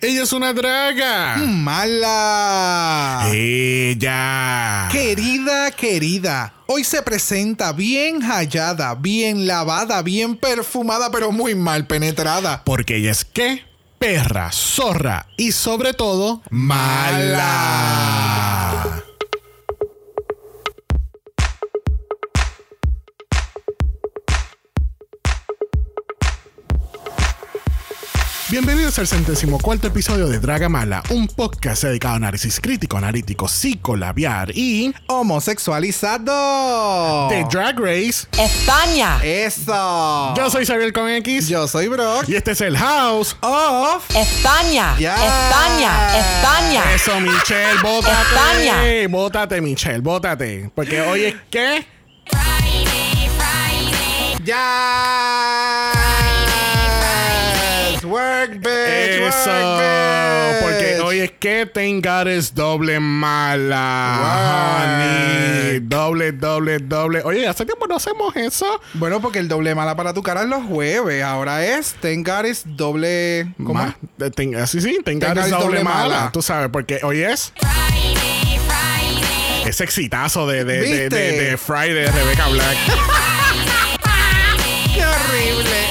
Ella es una draga. Mala. Ella. Querida, querida. Hoy se presenta bien hallada, bien lavada, bien perfumada, pero muy mal penetrada. Porque ella es qué? Perra, zorra y sobre todo mala. Bienvenidos al centésimo cuarto episodio de Draga Mala, un podcast dedicado a análisis crítico, analítico, psicolabiar y Homosexualizado. de Drag Race. España, Eso. Yo soy Xavier con X Yo soy Brock. y este es el House. Off. España. España, España. Eso, Michelle, bótate. España. Bótate, Michelle, bótate. Porque hoy es que. Ya. Eso. Porque hoy es que Tengar es doble mala. Honey. Doble, doble, doble. Oye, hace tiempo no hacemos eso. Bueno, porque el doble mala para tu cara es los jueves. Ahora es Tengar es doble. ¿Cómo? Ma- ten- Así sí, Tengar Tengar es doble, doble mala. mala. Tú sabes, porque hoy es. Ese exitazo de, de, de, ¿Viste? de, de Friday de Rebecca Black.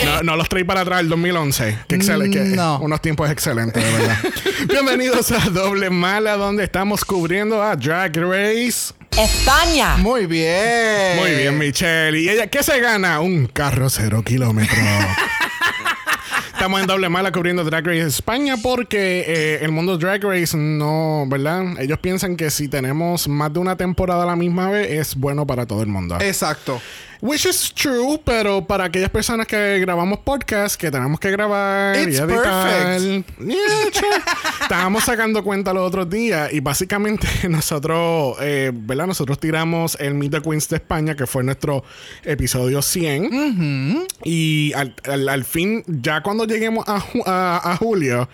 No, no los traí para atrás el 2011. Qué excelente. No. Unos tiempos excelentes, de verdad. Bienvenidos a Doble Mala, donde estamos cubriendo a Drag Race. España, Muy bien. Muy bien, Michelle. ¿Y ella qué se gana? Un carro cero kilómetros. Estamos en doble mala cubriendo Drag Race España porque eh, el mundo Drag Race no, ¿verdad? Ellos piensan que si tenemos más de una temporada a la misma vez es bueno para todo el mundo. Exacto. Which is true, pero para aquellas personas que grabamos podcast, que tenemos que grabar y It's editar. perfect. Yeah. Estábamos sacando cuenta los otros días y básicamente nosotros, eh, ¿verdad? Nosotros tiramos el Meet the Queens de España, que fue nuestro episodio 100. Y al, al- al fin, ya cuando lleguemos a, a- a julio,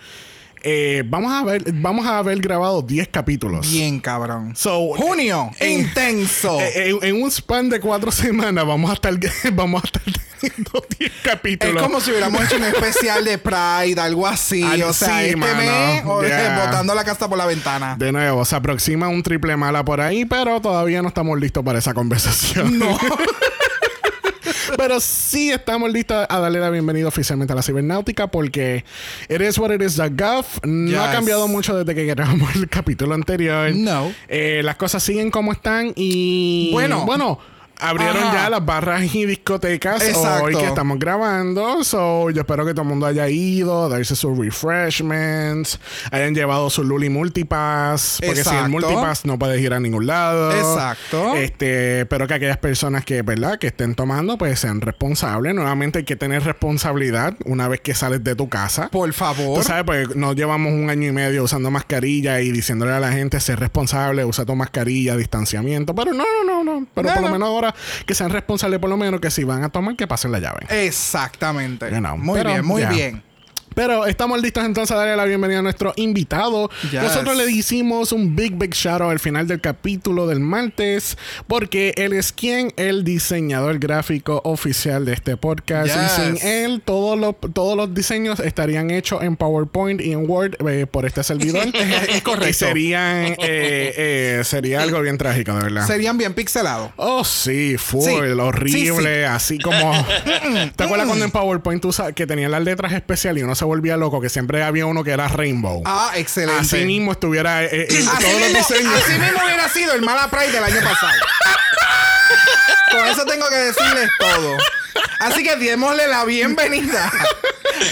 eh, vamos, a ver, vamos a haber grabado 10 capítulos. Bien, cabrón. So, Junio. en- intenso. eh, en, en un span de cuatro semanas vamos a estar vamos a estar teniendo 10 es capítulos. como si hubiéramos hecho un especial de Pride, algo así. O sea, así, este mano. mes, o Yeah. botando la casa por la ventana. de nuevo, se aproxima un triple mala por ahí, pero todavía no estamos listos para esa conversación. No. Pero sí estamos listos a darle la bienvenida oficialmente a la cibernáutica porque it is what it is the gov. No ha cambiado mucho desde que grabamos el capítulo anterior. No. Eh, las cosas siguen como están y Bueno. bueno. Abrieron Ajá. ya las barras y discotecas Exacto. hoy que estamos grabando. So, yo espero que todo el mundo haya ido, darse sus refreshments, hayan llevado su Luli Multipass. Porque sin el Exacto. Multipass no puedes ir a ningún lado. Exacto. Este, espero que aquellas personas que, ¿verdad? Que estén tomando, pues sean responsables. Nuevamente hay que tener responsabilidad una vez que sales de tu casa. Por favor. Tú sabes, pues nos llevamos un año y medio usando mascarilla y diciéndole a la gente ser responsable, usa tu mascarilla, distanciamiento. Pero no, no, no, no. Pero No, por lo no. menos ahora que sean responsables, por lo menos que si van a tomar, que pasen la llave. Exactamente. You know, Muy pero bien, muy bien. Pero estamos listos entonces a darle la bienvenida a nuestro invitado. Yes. Nosotros le hicimos un big, big shout out al final del capítulo del martes, porque él es quien, el diseñador gráfico oficial de este podcast. Y Yes. sin él, todos los, todos los diseños estarían hechos en PowerPoint y en Word eh, por este servidor. Es correcto. Y serían, eh, eh, sería algo bien trágico, de verdad. Serían bien pixelados. Oh, sí, full, Sí. horrible, así como. ¿Te acuerdas cuando en PowerPoint tú sa- que tenían las letras especiales y uno se volvía loco? Que siempre había uno que era Rainbow. Ah, excelente. así mismo estuviera eh, eh, Así todos los diseños. así mismo hubiera sido el Mala Pride del año pasado. Con eso tengo que decirles todo. Así que démosle la bienvenida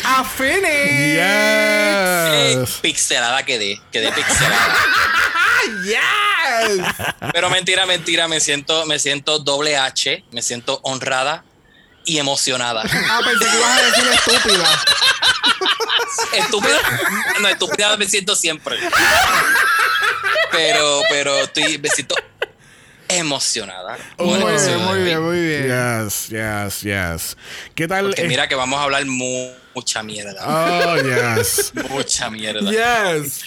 a Phoenix. Eh, Yes. pixelada quedé, quedé pixelada. Yes. Pero mentira, mentira, me siento, me siento doble H, me siento honrada y emocionada. Ah, pensé que ibas a decir estúpida. Estúpida, no, estúpida me siento siempre. Pero, pero estoy, me siento emocionada. Muy Muy bien, muy bien, muy bien. Yes, yes, yes. ¿Qué tal? Porque eh, mira que vamos a hablar mu- mucha mierda. Oh, yes. Mucha mierda. Yes.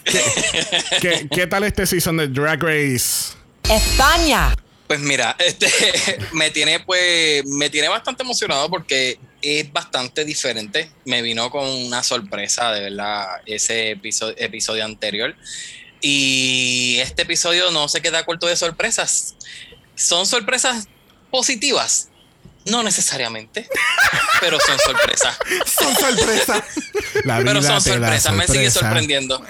¿Qué, ¿Qué tal este season de Drag Race? España, Pues mira, este me tiene pues me tiene bastante emocionado porque es bastante diferente. Me vino con una sorpresa, de verdad, ese episodio, episodio anterior. Y este episodio no se queda corto de sorpresas. Son sorpresas positivas. No necesariamente, pero son sorpresas. Son sorpresas. La Pero son sorpresas, me sigue sorprendiendo.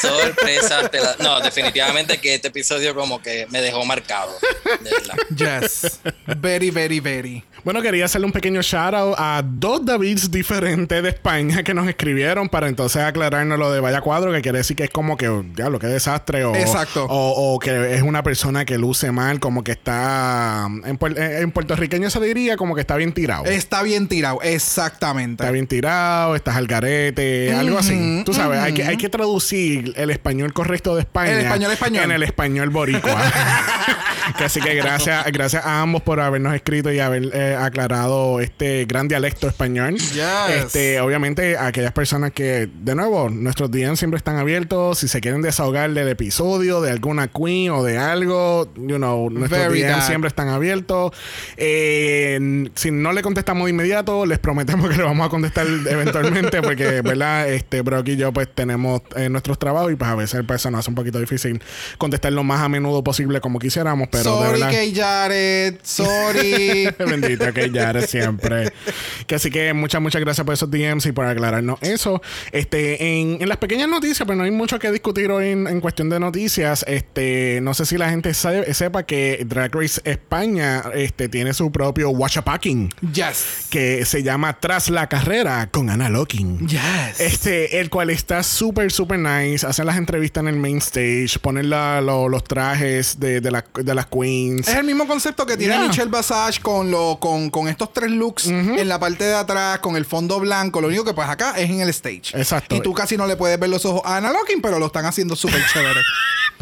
Sorpresas. te da- No, definitivamente que este episodio como que me dejó marcado. De verdad. Yes. Very, very, very. Bueno, quería hacerle un pequeño shout out a dos Davids diferentes de España que nos escribieron para entonces aclararnos lo de Vaya Cuadro, que quiere decir que es como que, diablo, qué desastre. O, Exacto. O, o que es una persona que luce mal, como que está. En, puer- en puertorriqueño se diría como que está bien tirado. Está bien tirado, exactamente. Está bien tirado, estás al garete, algo así. Tú sabes, hay, que, hay que traducir el español correcto de España. El español español. En el español boricua. Así que gracias, gracias a ambos por habernos escrito y haber eh, aclarado este gran dialecto español. Yes. Este, obviamente, aquellas personas que, de nuevo, nuestros DMs siempre están abiertos. Si se quieren desahogar del episodio, de alguna queen o de algo, you know, nuestros DMs siempre están abiertos. Eh, si no le contestamos de inmediato, les prometemos que le vamos a contestar eventualmente, porque, ¿verdad? Este, Brock y yo, pues, tenemos eh, nuestros trabajos y, pues, a veces se nos hace un poquito difícil contestar lo más a menudo posible como quisiéramos, pero sorry, verdad. Kay Jared. Sorry. Bendito que ya eres siempre. Que así que muchas, muchas gracias por esos DMs y por aclararnos eso. Este, en, en las pequeñas noticias, pero no hay mucho que discutir hoy en, en cuestión de noticias. Este, no sé si la gente sabe- sepa que Drag Race España este, tiene su propio Watch Packing yes. que se llama Tras la carrera con Ana Locking. Yes. Este, el cual está súper, súper nice. Hacen las entrevistas en el main stage, ponen la- lo- los trajes de, de, la- de las queens. Es el mismo concepto que tiene Yeah. Michelle Basage con, lo, con, con estos tres looks en la parte de atrás, con el fondo blanco. Lo único que pues acá es en el stage. Exacto. Y tú casi no le puedes ver los ojos a Anna Locking, pero lo están haciendo súper chévere.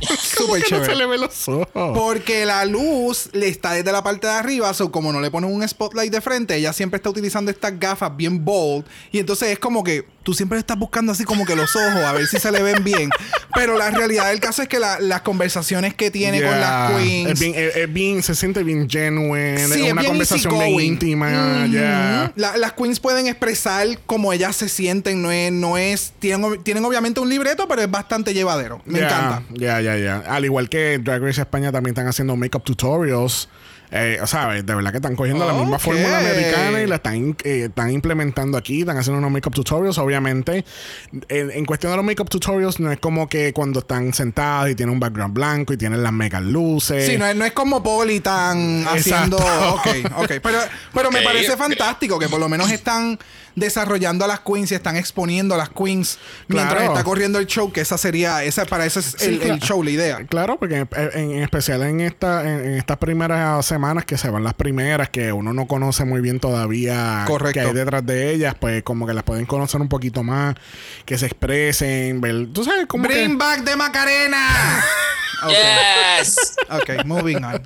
¿Cómo súper que no chévere. se le ve los ojos? Porque la luz le está desde la parte de arriba, so como no le ponen un spotlight de frente, ella siempre está utilizando estas gafas bien bold. Y entonces es como que tú siempre estás buscando así como que los ojos a ver si se le ven bien. Pero la realidad del caso es que la- las conversaciones que tiene con las queens. Es bien, es- es bien- se siente bien genuine. Sí, es una bien conversación bien íntima. yeah. La- las queens pueden expresar como ellas se sienten, no es, no es, tienen, tienen obviamente un libreto, pero es bastante llevadero. Me Yeah, encanta. Ya, ya, ya. Al igual que Drag Race España también están haciendo makeup tutorials. Eh, o sea, de verdad que están cogiendo la misma fórmula americana y la están, eh, están implementando aquí. Están haciendo unos makeup tutorials, obviamente. En, en cuestión de los makeup tutorials, no es como que cuando están sentadas y tienen un background blanco y tienen las mega luces. Sí, no es, no es como Poli tan haciendo. Ok, ok. Pero, pero me parece fantástico que por lo menos están desarrollando a las queens y están exponiendo a las queens mientras Claro. está corriendo el show, que esa sería, esa para eso es Sí, el, show, la idea. Claro, porque en, en- en especial en, esta, en, en estas primeras semanas que se van las primeras, que uno no conoce muy bien todavía Correcto. que hay detrás de ellas, pues como que las pueden conocer un poquito más, que se expresen, ver, tú sabes, como Bring que... back de Macarena. ok, Yes. ok, moving on.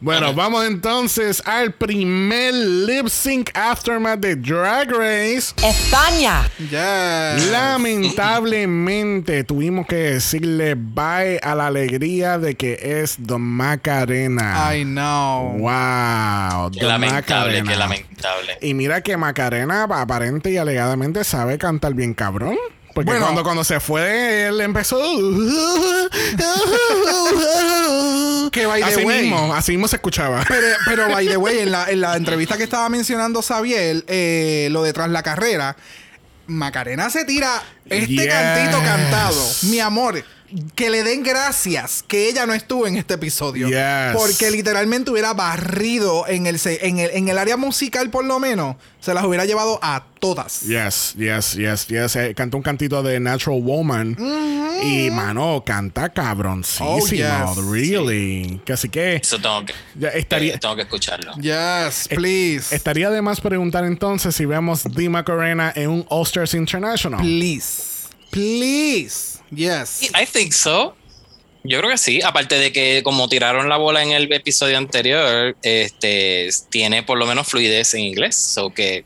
Bueno, vamos entonces al primer lip sync aftermath de Drag Race. España, Yes. Lamentablemente tuvimos que decirle bye a la alegría de que es Don Macarena. I know. Wow, Qué Don lamentable, Macarena. qué lamentable. Y mira que Macarena aparente y alegadamente sabe cantar bien cabrón. Porque Bueno. cuando, cuando se fue, él empezó. Que by the así way- mismo, así mismo se escuchaba. Pero, pero, by the way, en la, en la entrevista que estaba mencionando Xavier, eh, lo de tras la carrera, Macarena se tira este Yes. cantito cantado. Mi amor, que le den gracias que ella no estuvo en este episodio. Yes. Porque literalmente hubiera barrido en el, en, el, en el área musical, por lo menos, se las hubiera llevado a todas. Yes, yes, yes, yes. Eh, cantó un cantito de Natural Woman. Y, mano, canta cabroncísimo. Oh, yes. Really. Que así que Eso tengo que, ya estaría, eh, tengo que escucharlo. Yes, please. estaría de más preguntar entonces si vemos Dee Macarena en un All-Stars International. Please. Please. Yes. I think so. Yo creo que sí. Aparte de que como tiraron la bola en el episodio anterior, este tiene por lo menos fluidez en inglés. So que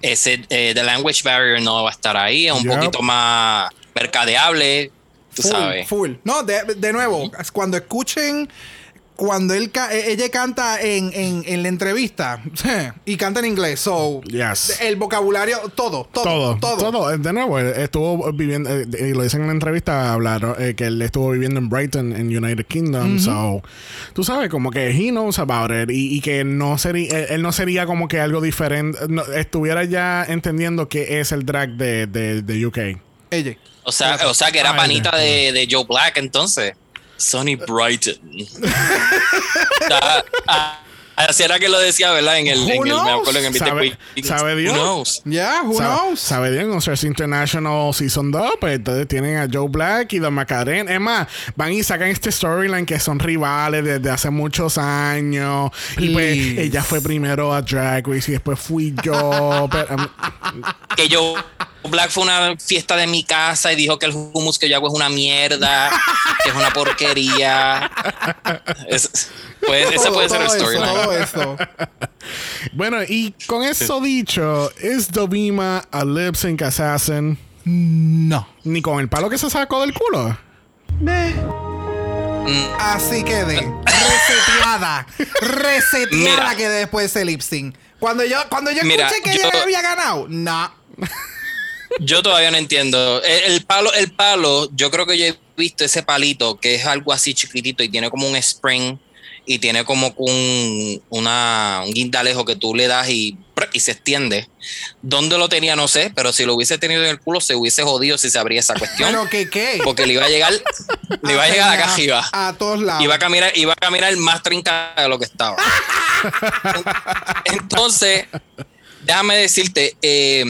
ese eh, the language barrier no va a estar ahí. Es un poquito más mercadeable. Tú Full, sabes. full. No, de, de nuevo, cuando escuchen cuando él ca- eh, ella canta en, en, en la entrevista y canta en inglés. So, Yes. el vocabulario, todo, todo, Todo, todo. todo, De nuevo, él estuvo viviendo, eh, y lo dicen en la entrevista, hablaron eh, que él estuvo viviendo en Brighton, en United Kingdom. So, tú sabes, como que he knows about it y, y que no sería, él, él no sería como que algo diferente, no, estuviera ya entendiendo que es el drag de, de, de UK. Ella. O sea, o sea que era Ay, panita de, de Joe Black entonces. Sonny Brighton. Da- ah, Así era que lo decía, ¿verdad? En el, Who en el me acuerdo en el ¿Sabe- sabe Dios? Who knows? Yeah, who Sabe- knows? Sabe bien, o sea, es International Season 2, pues entonces tienen a Joe Black y Don Macarena. Es más, van y sacan este storyline que son rivales desde hace muchos años. Y pues ella fue primero a Drag Race y después fui yo. pero, um, Que Joe Black fue una fiesta de mi casa y dijo que el hummus que yo hago es una mierda, que es una porquería. Es- pues, ese puede ser el storyline. todo eso. bueno, y con eso dicho, ¿es Dovima a lip sync assassin? No. Ni con el palo que se sacó del culo. Así quedé. Reseteada. Reseteada quedé después de ese lip sync. Cuando yo, cuando yo Mira, escuché que yo- ella había ganado, no. Yo todavía no entiendo. El, el palo, el palo, yo creo que yo he visto ese palito que es algo así chiquitito y tiene como un spring y tiene como un, una, un guindalejo que tú le das y, y se extiende. ¿Dónde lo tenía? No sé, pero si lo hubiese tenido en el culo se hubiese jodido si se abría esa cuestión. Pero que qué. porque le iba a llegar, le iba a llegar acá arriba. A todos lados. Iba a caminar, iba a caminar más trincada de lo que estaba. Entonces, déjame decirte, eh,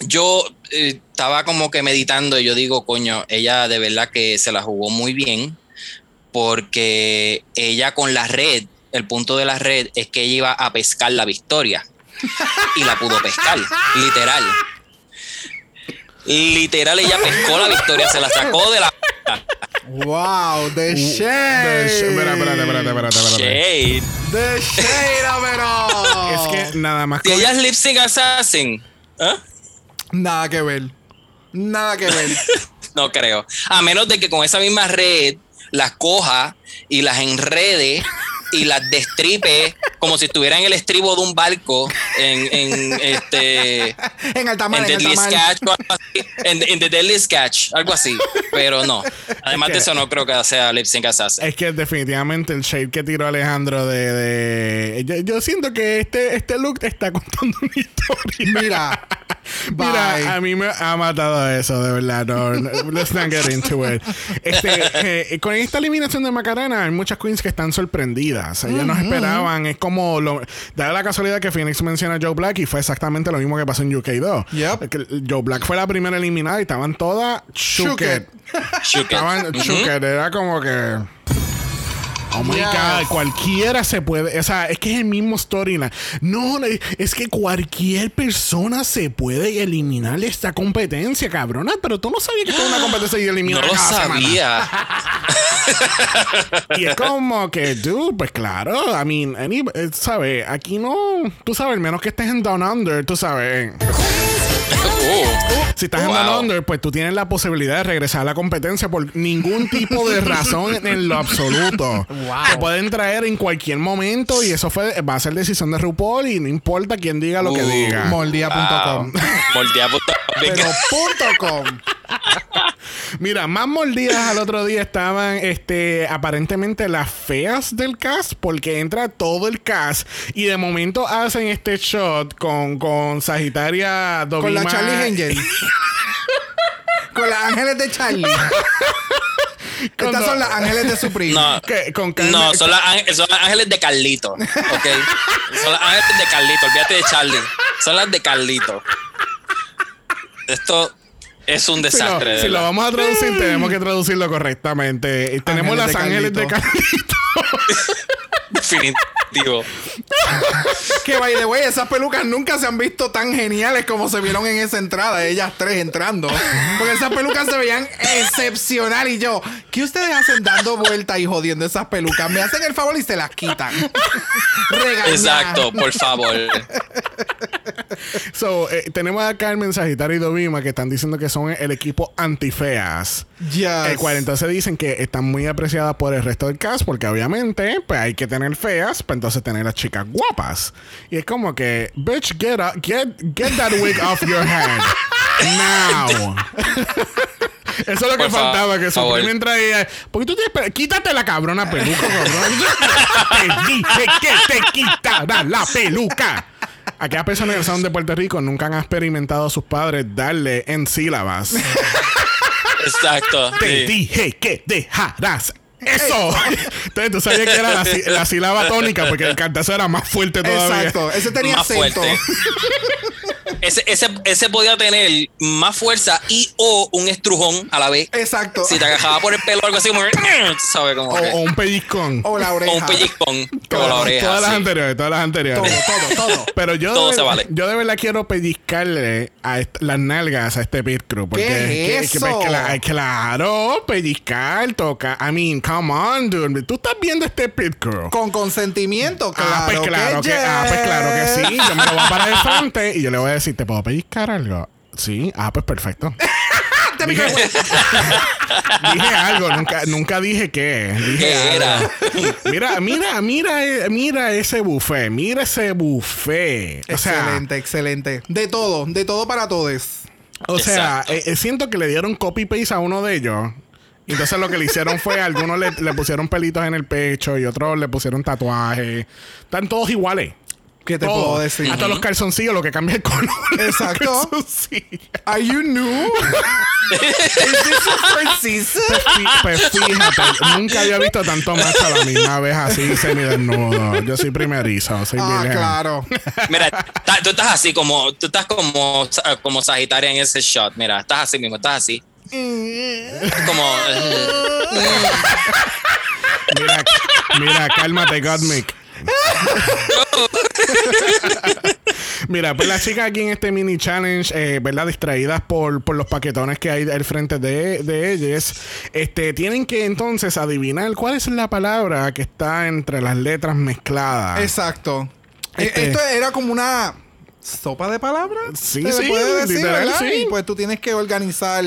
yo eh, estaba como que meditando y yo digo, coño, ella de verdad que se la jugó muy bien porque ella con la red, el punto de la red es que ella iba a pescar la victoria y la pudo pescar, literal. Literal, ella pescó la victoria, se la sacó de la... Wow, the De- shade. Espera, espérate, espérate, espérate, espérate. Shade. The shade, pero. Es que nada más Si con- ella es lip sync assassin. ¿ah? Nada que ver. Nada que ver. No creo. A menos de que con esa misma red las coja y las enrede y las destripe como si estuviera en el estribo de un barco en, en este en alta mar, en Deadly. Sketch o algo así. en, en The Deadly Sketch, algo así. Pero no. Además de eso, no creo que sea lip sync assassin. Es que definitivamente el shade que tiró Alejandro de... de- Yo, yo siento que este, este look está contando una historia. Mira. Bye. Mira, a mí me ha matado eso, de verdad. No, no, let's not get into it. Este, eh, con esta eliminación de Macarena, hay muchas queens que están sorprendidas. Ellas no esperaban. Es como. Lo, da la casualidad que Phoenix menciona a Joe Black y fue exactamente lo mismo que pasó en UK2. Yep. Joe Black fue la primera eliminada y estaban todas shooked. Shook it. Estaban. Era como que. Oh my Yes. God, cualquiera se puede, o sea, es que es el mismo storyline. No, es que cualquier persona se puede eliminar de esta competencia, cabrona. Pero tú no sabías que esto es una competencia y No eliminar lo cada semana. sabía. Y es como que, dude, pues claro, I mean, any, eh, ¿sabes? Aquí no, tú sabes, al menos que estés en Down Under, tú sabes. Oh. Si estás en Wow. Down Under, pues tú tienes la posibilidad de regresar a la competencia por ningún tipo de razón en, lo absoluto. Te pueden traer en cualquier momento y eso fue va a ser decisión de RuPaul y no importa quién diga lo que Uh, diga. Moldía.com. Moldea puta- Pero punto com. Mira, más mordidas al otro día estaban este aparentemente las feas del cast porque entra todo el cast y de momento hacen este shot con, con Sagitaria Con la Dovima- Charlie Angel. Con las ángeles de Charlie. Estas son las ángeles de Supreme. No, que- con Carmen- no son, las ángel- son las ángeles de Carlito. ¿Ok? Son las ángeles de Carlito. Olvídate de Charlie. Son las de Carlito. Esto es un Si lo, desastre. de si lo vamos a traducir, tenemos que traducirlo correctamente. Y tenemos Ángeles las de ángeles de Carlito. Definitivo. Que by the way, esas pelucas nunca se han visto tan geniales como se vieron en esa entrada, ellas tres entrando. Porque esas pelucas se veían excepcional. Y yo, ¿qué ustedes hacen dando vueltas y jodiendo esas pelucas? Me hacen el favor y se las quitan. Exacto, por favor. So, eh, tenemos acá el mensajitario y Dovima que están diciendo que son el equipo antifeas. Yes. El cual entonces dicen que están muy apreciadas por el resto del cast porque obviamente pues hay que tener feas para entonces tener las chicas guapas. Y es como que, bitch, get, up, get, get that wig off your head. Now. Eso es lo que Por fa- faltaba, que. Supreme traía. Porque tú tienes. Quítate la cabrona peluca, cabrón. te dije que te quitara la peluca. Aquellas personas que son de Puerto Rico nunca han experimentado a sus padres darle en sílabas. Exacto. Te sí. dije que dejaras. Eso. Entonces tú sabías que era la sílaba tónica porque el cantazo era más fuerte todavía. Exacto. Ese tenía Más acento. fuerte. Ese, ese, ese podía tener más fuerza y o un estrujón a la vez. Exacto. Si te agajaba por el pelo o algo así, como que, ¿sabes? Como O, que- o un pellizcón. O la oreja. o un pellizcón como la Todas- oreja. Todas las anteriores, todas las Todo, anteriores. todo, todo. Pero yo, Todo de, se vale. yo de verdad quiero pellizcarle a las nalgas a este pit crew. Porque ¿Qué es que- eso? que- claro, pellizcar, toca. I mean, come on, dude. Tú estás viendo este pit crew. Con consentimiento, claro. ah, pues claro que, ah, pues claro que sí. Yo me lo voy a parar de frente y yo le voy a decir, ¿te puedo pellizcar algo? Sí, ah, pues perfecto. dije, dije algo, nunca, nunca dije qué. Dije ¿Qué era? Mira, mira, mira, mira ese buffet, mira ese buffet. O sea, Excelente, excelente. De todo, de todo para todos. o sea, Exacto. eh, eh, siento que le dieron copy paste a uno de ellos. Entonces lo que le hicieron fue, algunos le, le pusieron pelitos en el pecho y otros le pusieron tatuajes. Están todos iguales. ¿Qué te puedo decir? Hasta los calzoncillos, lo que cambia el color. Exacto. Are you new? Is this? Pues, pues fíjate, nunca había visto tanto macho a la misma vez así semidesnudo. Yo soy primerizo, soy Ah, virgen. claro. Mira, ta- tú estás así como, tú estás como, como Sagitaria en ese shot. Mira, estás así mismo, estás así. Como, Mira, mira, cálmate, Godmick. Mira, pues las chicas aquí en este mini challenge, eh, ¿verdad? Distraídas por, por los paquetones que hay al frente de, de ellas, este, tienen que entonces adivinar cuál es la palabra que está entre las letras mezcladas. Exacto. Eh, Este- Esto era como una sopa de palabras. Sí, se sí, puede decir, literal, ¿verdad? sí. Y pues tú tienes que organizar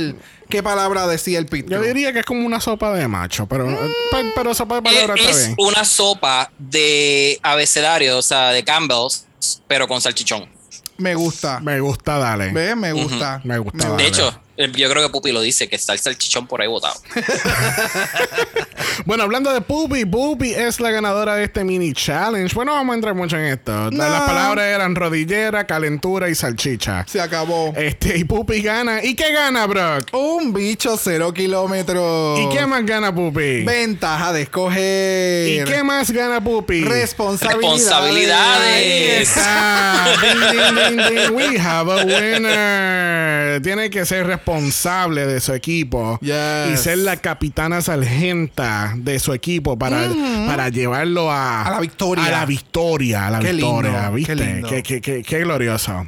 qué palabra decía el pit. Yo diría que es como una sopa de macho, pero, pero, pero sopa de palabra está es una sopa de abecedario, o sea, de Campbell's, pero con salchichón. Me gusta. Me gusta, dale. ¿Ves? Me gusta. Me gusta, Me. De hecho, eh, yo creo que Pupi lo dice, que está el salchichón por ahí botado. Bueno, hablando de Pupi, Pupi es la ganadora de este mini challenge. Bueno, vamos a entrar mucho en esto. No. Las palabras eran rodillera, calentura y salchicha. Se acabó. Este, y Pupi gana. ¿Y qué gana, Brock? Un bicho cero kilómetros. ¿Y qué más gana Pupi? Ventaja de escoger. ¿Y qué más gana Pupi? Responsabilidades. Responsabilidades. Ah, ding, ding, ding, ding. We have a winner. Tiene que ser responsable de su equipo Yes. y ser la capitana sargenta de su equipo para, para llevarlo a, A la victoria. A la victoria, a la Qué victoria, lindo, ¿viste? qué lindo. Qué, qué- qué- qué glorioso.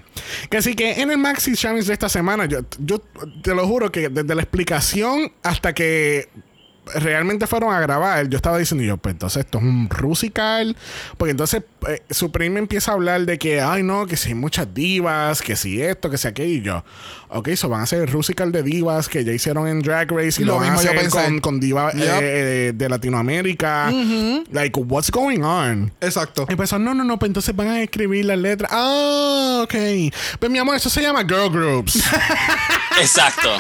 Que así que en el Maxi Challenge de esta semana, yo, yo te lo juro que desde la explicación hasta que realmente fueron a grabar, yo estaba diciendo yo, pues entonces esto es un rusical, porque entonces eh, Supreme empieza a hablar de que, ay no, que si hay muchas divas, que si esto, que si aquello, y yo, ok, eso van a hacer el rusical de divas que ya hicieron en Drag Race y lo, Lo van a mismo yo hacer con, con divas Yep. eh, eh, de Latinoamérica. Like, what's going on? Exacto. Y pues, no, no, no, pues entonces van a escribir las letras. Ah, ok. Pues mi amor, eso se llama girl groups. Exacto.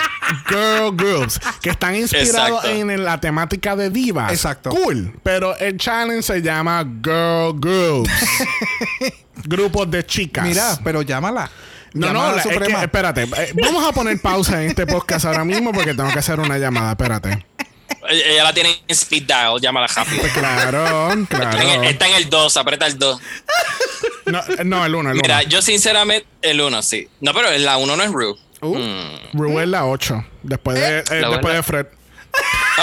girl groups. Que están inspirados en la temática de divas. Exacto. Cool. Pero el challenge se llama girl groups. Grupos de chicas. Mira, pero llámala. No, Llámala no, la- es que, espérate. eh, vamos a poner pausa en este podcast ahora mismo porque tengo que hacer una llamada. Espérate. Ella la tiene en speed dial, llámala rápido. Claro, Está en, el, claro. está en el 2, aprieta el 2. No, no, el uno, el uno. Mira, yo sinceramente, el 1, sí. No, pero la 1 no es Rue. Uh, Rue es la 8. Después de, eh, después buena. de Fred.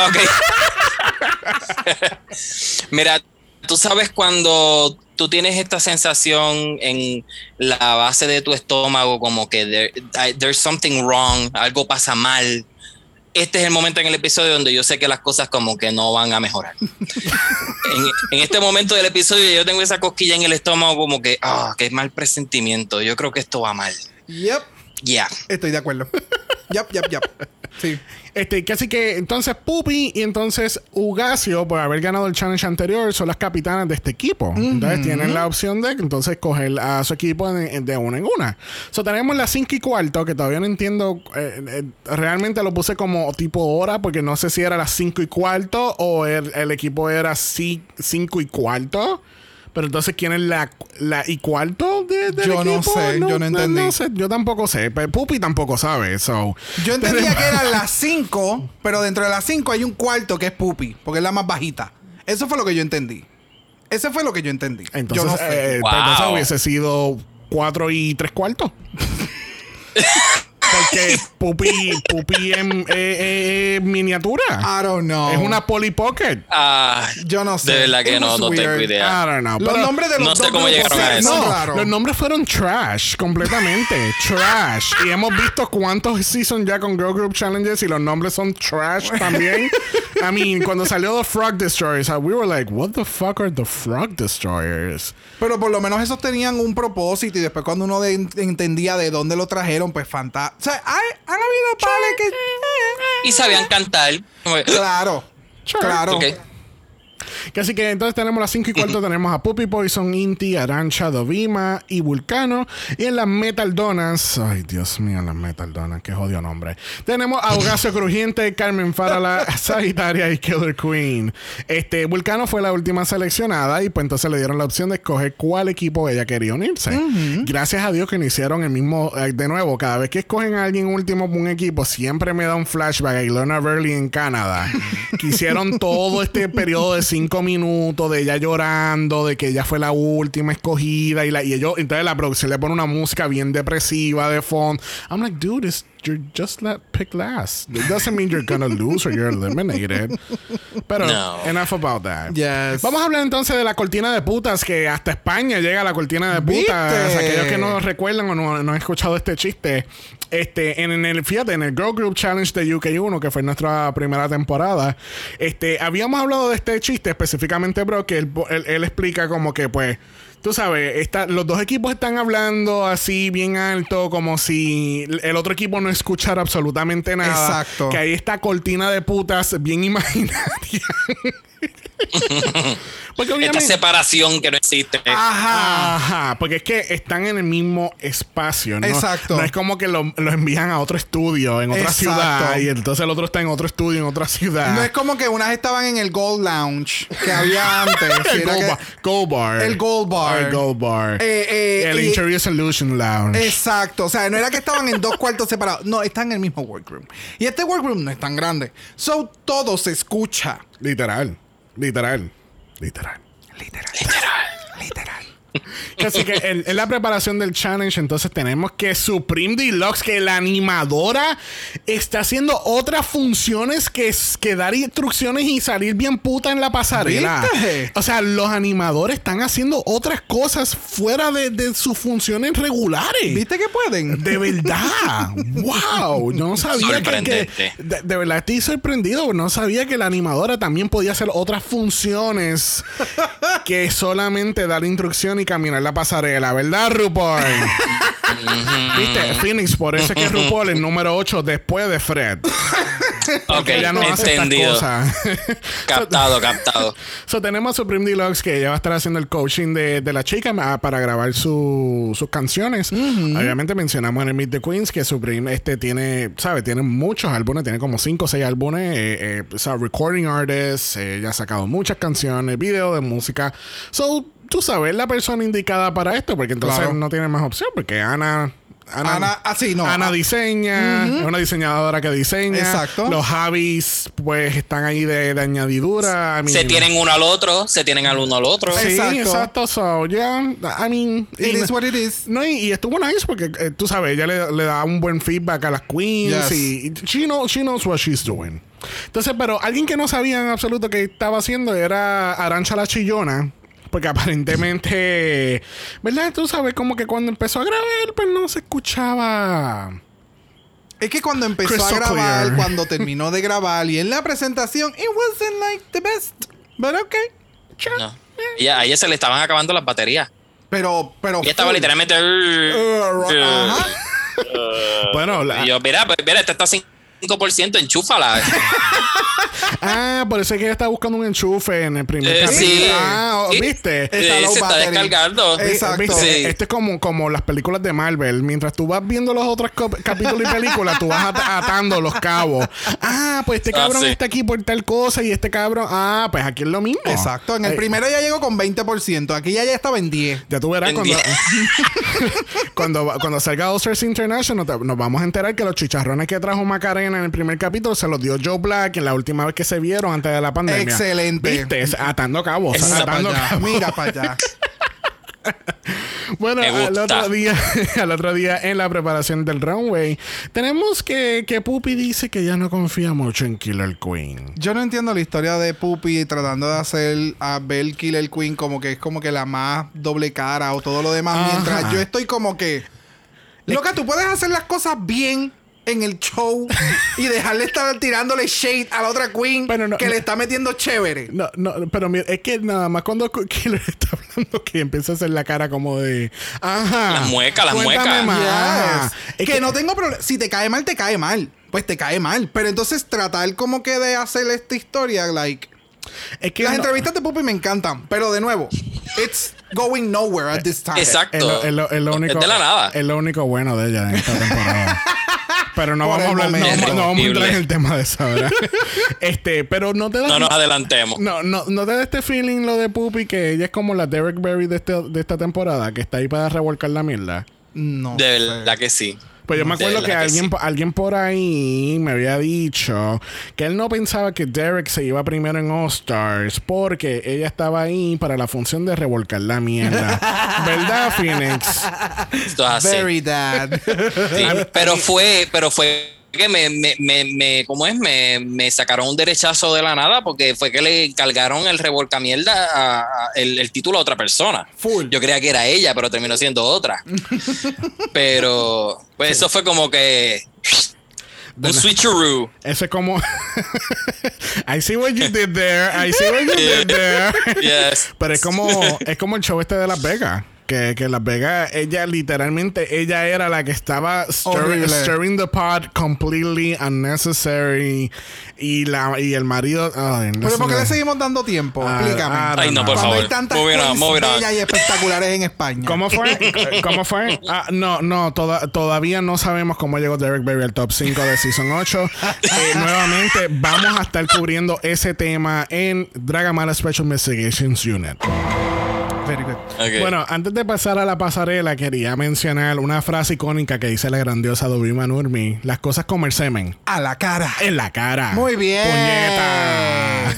Ok. Mira, tú sabes cuando tú tienes esta sensación en la base de tu estómago como que there- I- there's something wrong, algo pasa mal este es el momento en el episodio donde yo sé que las cosas como que no van a mejorar. en, en este momento del episodio yo tengo esa cosquilla en el estómago como que, ah, qué mal presentimiento. Yo creo que esto va mal. Yep. Ya. Estoy de acuerdo. yep, yep, yep. Sí. Este, casi que entonces Pupi y entonces Ugacio, por haber ganado el challenge anterior, son las capitanas de este equipo. Entonces tienen la opción de entonces coger a su equipo de, de una en una. So, tenemos las 5 y cuarto, que todavía no entiendo. eh, eh, realmente lo puse como tipo hora, porque no sé si era las 5 y cuarto o el, el equipo era 5 y cuarto. Pero entonces, ¿quién es la, la y cuarto de, del Yo no sé, yo no entendí. No, sé, yo tampoco sé. Pero Pupi tampoco sabe. So. Yo entendía que eran las 5, pero dentro de las 5 hay un cuarto que es Pupi, porque es la más bajita. Eso fue lo que yo entendí. Ese fue lo que yo entendí. Entonces, yo no sé. eh, Wow. pues entonces hubiese sido cuatro y tres cuartos. Porque Pupi, Pupi en eh, eh, miniatura. I don't know. Es una Polly Pocket. Ah, Yo no sé. De verdad que It no, no tengo idea. I don't know. Los pero- nombres de los no sé dos cómo llegaron a eso. no, los nombres fueron trash, completamente. trash. Y hemos visto cuántos seasons ya con Girl Group Challenges y los nombres son trash también. I mean, cuando salió The Frog Destroyers, we were like, what the fuck are the Frog Destroyers? Pero por lo menos esos tenían un propósito y después cuando uno de- entendía de dónde lo trajeron, pues fantástico. Sea, hay, han habido pares que... y sabían cantar. Claro. Claro. Ok. Que así que entonces tenemos las 5 y cuarto, tenemos a Puppy Poison, Inti, Arancha, Dovima y Vulcano. Y en las Metal Donas, ay Dios mío, las Metal Donas, qué jodido nombre. Tenemos a Augacio Crujiente, Carmen Farala, Sagitaria y Killer Queen. Este, Vulcano fue la última seleccionada y pues entonces le dieron la opción de escoger cuál equipo ella quería unirse. Gracias a Dios que no hicieron el mismo, eh, de nuevo, cada vez que escogen a alguien último un equipo, siempre me da un flashback a Ilona Burley en Canadá. que hicieron todo este periodo de cinco minutos de ella llorando, de que ella fue la última escogida y, la, y ellos, entonces la producción le pone una música bien depresiva de fondo. I'm like, dude, it's, you're just let pick last. It doesn't mean you're gonna lose or you're eliminated. Pero No. enough about that. Yes. Vamos a hablar entonces de la cortina de putas, que hasta España llega la cortina de putas. ¿Viste? Aquellos que no recuerdan o no, no han escuchado este chiste. Este, en, en el, fíjate, en el Girl Group Challenge de UK1, que fue nuestra primera temporada, este, habíamos hablado de este chiste específicamente, bro, que él, él- él explica como que, pues, tú sabes, está, los dos equipos están hablando así bien alto, como si el otro equipo no escuchara absolutamente nada. Exacto. Que ahí está cortina de putas bien imaginaria. Porque Esta obviamente. separación que no existe. Ajá. Ajá, porque es que están en el mismo espacio, ¿no? Exacto. No es como que lo, lo envían a otro estudio en otra Exacto. ciudad y entonces el otro está en otro estudio en otra ciudad. No es como que unas estaban en el Gold Lounge que había antes. el Gold, que- Bar, Gold Bar. El Gold Bar. El Gold Bar. Eh, eh, el y- Interview Solution Lounge. Exacto, o sea, no era que estaban en dos cuartos separados, no, están en el mismo workroom. Y este workroom no es tan grande. So, todo se escucha. Literal. Literal. Literal. Literal. Literal. Así que en, en la preparación del challenge, entonces tenemos que Supreme Deluxe, que la animadora está haciendo otras funciones que, dar instrucciones y salir bien puta en la pasarela. ¿Viste? O sea, los animadores están haciendo otras cosas fuera de, de sus funciones regulares. ¿Viste que pueden? De verdad. wow. Yo no sabía que, de, de verdad estoy sorprendido. No sabía que la animadora también podía hacer otras funciones que solamente dar instrucción y caminar la pasarela. ¿Verdad, RuPaul? Viste, Phoenix, por eso es que RuPaul es número 8 después de Fred. ok, Ella no hace estas entendido. cosas. Captado, captado. So, tenemos a Supreme Deluxe que ella va a estar haciendo el coaching de, de la chica para grabar su- sus canciones. Obviamente mencionamos en el Meet the Queens que Supreme este, tiene, ¿sabe? Tiene muchos álbumes, tiene como 5 o 6 álbumes. Eh, eh, o sea, recording artist, eh, ella ha sacado muchas canciones, videos de música. So, tú sabes, la persona indicada para esto, porque entonces Claro. no tiene más opción, porque Ana. Ana, Ana- ah, no. Ana Ah. diseña, es una diseñadora que diseña. Exacto. Los hobbies, pues, están ahí de, de añadidura. I Se tienen uno al otro, se tienen al uno al otro. Sí, Exacto. exacto. So, yeah, I mean... It y- is what it is. No, y, y estuvo nice porque eh, tú sabes, ella le, le da un buen feedback a las queens Yes. y, she, knows, she knows what she's doing. Entonces, pero alguien que no sabía en absoluto que estaba haciendo era Arancha la Chillona. Porque aparentemente, ¿verdad? Tú sabes, como que cuando empezó a grabar, pues no se escuchaba Es que cuando empezó a Crystal grabar, clear. cuando terminó de grabar y en la presentación, it wasn't like the best. But okay. Sure. No. Ella- a ella se le estaban acabando las baterías. Pero, pero. Ella estaba literalmente. Uh, ajá. Bueno, la- Y yo, mira, pues, mira, esta está 5%, enchúfala. ah, por eso es que ella está buscando un enchufe en el primer Eh, capítulo. sí. Ah, Sí. ¿viste? Está Eh, low se está battery. descargando. Exacto. Sí. Esto es como, como las películas de Marvel. Mientras tú vas viendo los otros cap- capítulos y películas, tú vas at- atando los cabos. Ah, pues este Ah, cabrón sí. está aquí por tal cosa y este cabrón. Ah, pues aquí es lo mismo. Exacto. En el Eh, primero ya llegó con 20%. Aquí ya, ya estaba en 10. Ya tú verás En cuando, cuando, cuando salga All-Stars International, te- nos vamos a enterar que los chicharrones que trajo Macarena en el primer capítulo se los dio Joe Black en la última vez que se vieron antes de la pandemia. Excelente. Atando cabos. Esa Mira para atando allá. cabos. Mira para allá. Bueno, al otro día, al otro día en la preparación del runway, tenemos que, que Puppy dice que ya no confía mucho en Killer Queen. Yo no entiendo la historia de Puppy tratando de hacer a Belle Killer Queen como que es como que la más doble cara o todo lo demás. Ajá. Mientras yo estoy como que. Loca, tú puedes hacer las cosas bien en el show y dejarle estar tirándole shade a la otra queen Pero no- que no- le está metiendo chévere. No, no, pero mira, es que nada más cuando Killer está hablando que empieza a hacer la cara como de, ajá. Las muecas, las muecas. más. Yes. Es que, no tengo problema. Si te cae mal, te cae mal. Pues te cae mal. Pero entonces tratar como que de hacer esta historia, like. es que Las no- entrevistas de Puppy me encantan. Pero de nuevo, it's going nowhere at this time. Exacto. Es lo, es lo- es lo único, Es de la nada. Es lo único bueno de ella en esta temporada. Pero no vamos hablar, no, vamos- no vamos a entrar en el tema de eso ahora. este, pero no te da No nos adelantemos. no, no, no te da este feeling lo de Puppy que ella es como la Derek Berry de, este- de esta temporada, que está ahí para revolcar la mierda. No. De sé. verdad que sí. Pues yo me acuerdo que alguien, sí. alguien por ahí me había dicho que él no pensaba que Derek se iba primero en All Stars porque ella estaba ahí para la función de revolcar la mierda. ¿Verdad, Phoenix? Esto es así. Very dad. Sí, pero fue, pero fue que me, me, me, me- ¿cómo es? Me, me sacaron un derechazo de la nada porque fue que le encargaron el revolcamierda a, a- el, el título a otra persona. Full. Yo creía que era ella, pero terminó siendo otra. pero, pues eso fue como que un switcheroo. Eso es como. I see what you did there. I see what you did there. Yes. Pero es como, es como el show este de Las Vegas. Que, que Las Vegas, ella literalmente, ella era la que estaba stirring, stirring the pot completely unnecessary. Y, la, y el marido. no Pero. ¿por qué le seguimos dando tiempo? Ah, Explícame. ah, Ay, no, por Cuando favor. hay tantas bellas y espectaculares en España. ¿Cómo fue? ¿Cómo fue? Ah, no, no, toda- todavía no sabemos cómo llegó Derek Berry al top 5 de Season 8. Eh, nuevamente, vamos a estar cubriendo ese tema en Dragamala Special Investigations Unit. Very good. Ok. Bueno, antes de pasar a la pasarela, quería mencionar una frase icónica que dice la grandiosa Dubima Nurmi. Las cosas como el semen. A la cara. En la cara. Muy bien. Puñeta.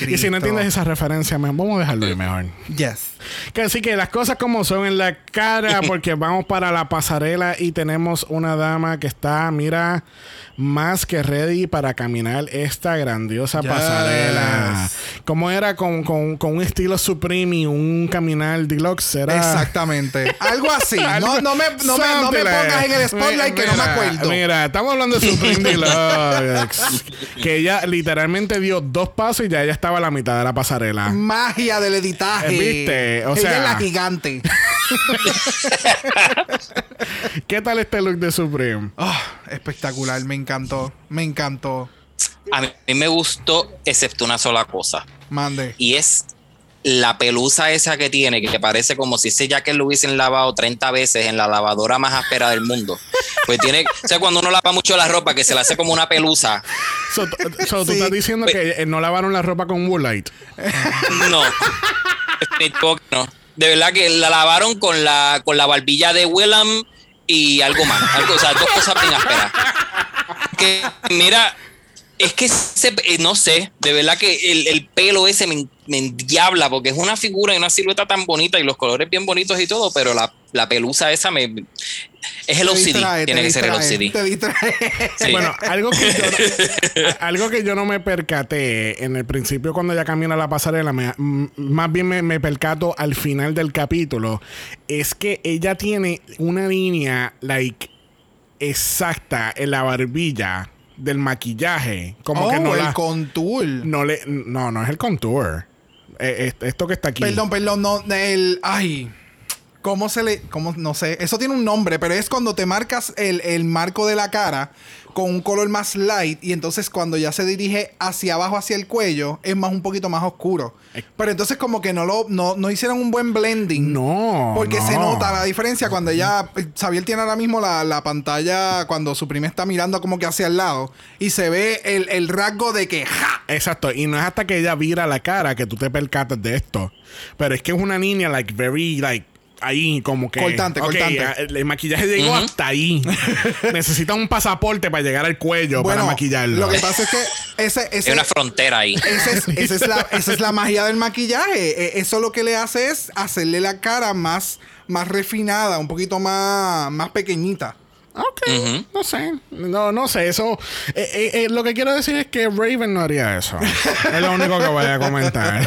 y si no entiendes esa referencia, vamos a dejarlo ahí mejor. Yes. Que así que las cosas como son en la cara, porque vamos para la pasarela y tenemos una dama que está, mira, más que ready para caminar esta grandiosa Yes. pasarela. Como era con, con- con un estilo Supreme y un caminar deluxe, era. Exactamente. Algo así. No, no me, no, me, no me pongas en el spotlight que no me acuerdo. Mira, estamos hablando de Supreme Deluxe. que ella literalmente dio dos pasos y ya ella estaba a la mitad de la pasarela. Magia del editaje. Eh, Ella sea- es la gigante. ¿Qué tal este look de Supreme? Ah, espectacular. Me encantó. Me encantó. A mí me gustó, excepto una sola cosa. Mande. y es la pelusa esa que tiene, que parece como si ese jacket lo hubiesen lavado 30 veces en la lavadora más áspera del mundo. Pues tiene, o sea, cuando uno lava mucho la ropa, que se le hace como una pelusa. So, tú Sí. estás diciendo que eh, no lavaron la ropa con Woolite. No, no. De verdad que la lavaron con la, con la barbilla de Willem y algo más. O sea, dos cosas bien ásperas. Que, mira, es que se- eh, no sé, de verdad que el, el pelo ese me, me endiabla porque es una figura y una silueta tan bonita y los colores bien bonitos y todo, pero la, la pelusa esa me. Es el OCD, distrae, tiene que ser el OCD. Te distrae. Sí. Bueno, algo que, yo no, algo que yo no me percaté en el principio cuando ella camina la pasarela, me- m- más bien me, me percato al final del capítulo, es que ella tiene una línea, like, exacta en la barbilla del maquillaje. Como oh, que no el la. contour. No le. No, no es el contour. Eh, es- esto que está aquí. Perdón, perdón, no, el. Ay. ¿Cómo se le.? Cómo, no sé. Eso tiene un nombre, pero es cuando te marcas el, el marco de la cara con un color más light y entonces cuando ya se dirige hacia abajo, hacia el cuello, es más un poquito más oscuro. Pero entonces como que no lo no, no hicieron un buen blending. No. Porque se no. nota la diferencia cuando ella. Xavier tiene ahora mismo la, la pantalla cuando su prima está mirando como que hacia el lado. Y se ve el, el rasgo de que ¡ja! Exacto, y no es hasta que ella vira la cara que tú te percatas de esto. Pero es que es una niña, like, very, like, ahí, como que. Cortante, cortante. ah, El maquillaje llegó hasta ahí. Necesita un pasaporte para llegar al cuello para maquillarlo. Lo que pasa es que ese, ese, Hay una frontera ahí. esa es, esa es la, esa es la magia del maquillaje. Eh, Eso lo que le hace es hacerle la cara más, más refinada, un poquito más, más pequeñita. Ok, no sé. No, no sé. Eso. eh, eh, eh, lo que quiero decir es que Raven no haría eso. es lo único que voy a comentar.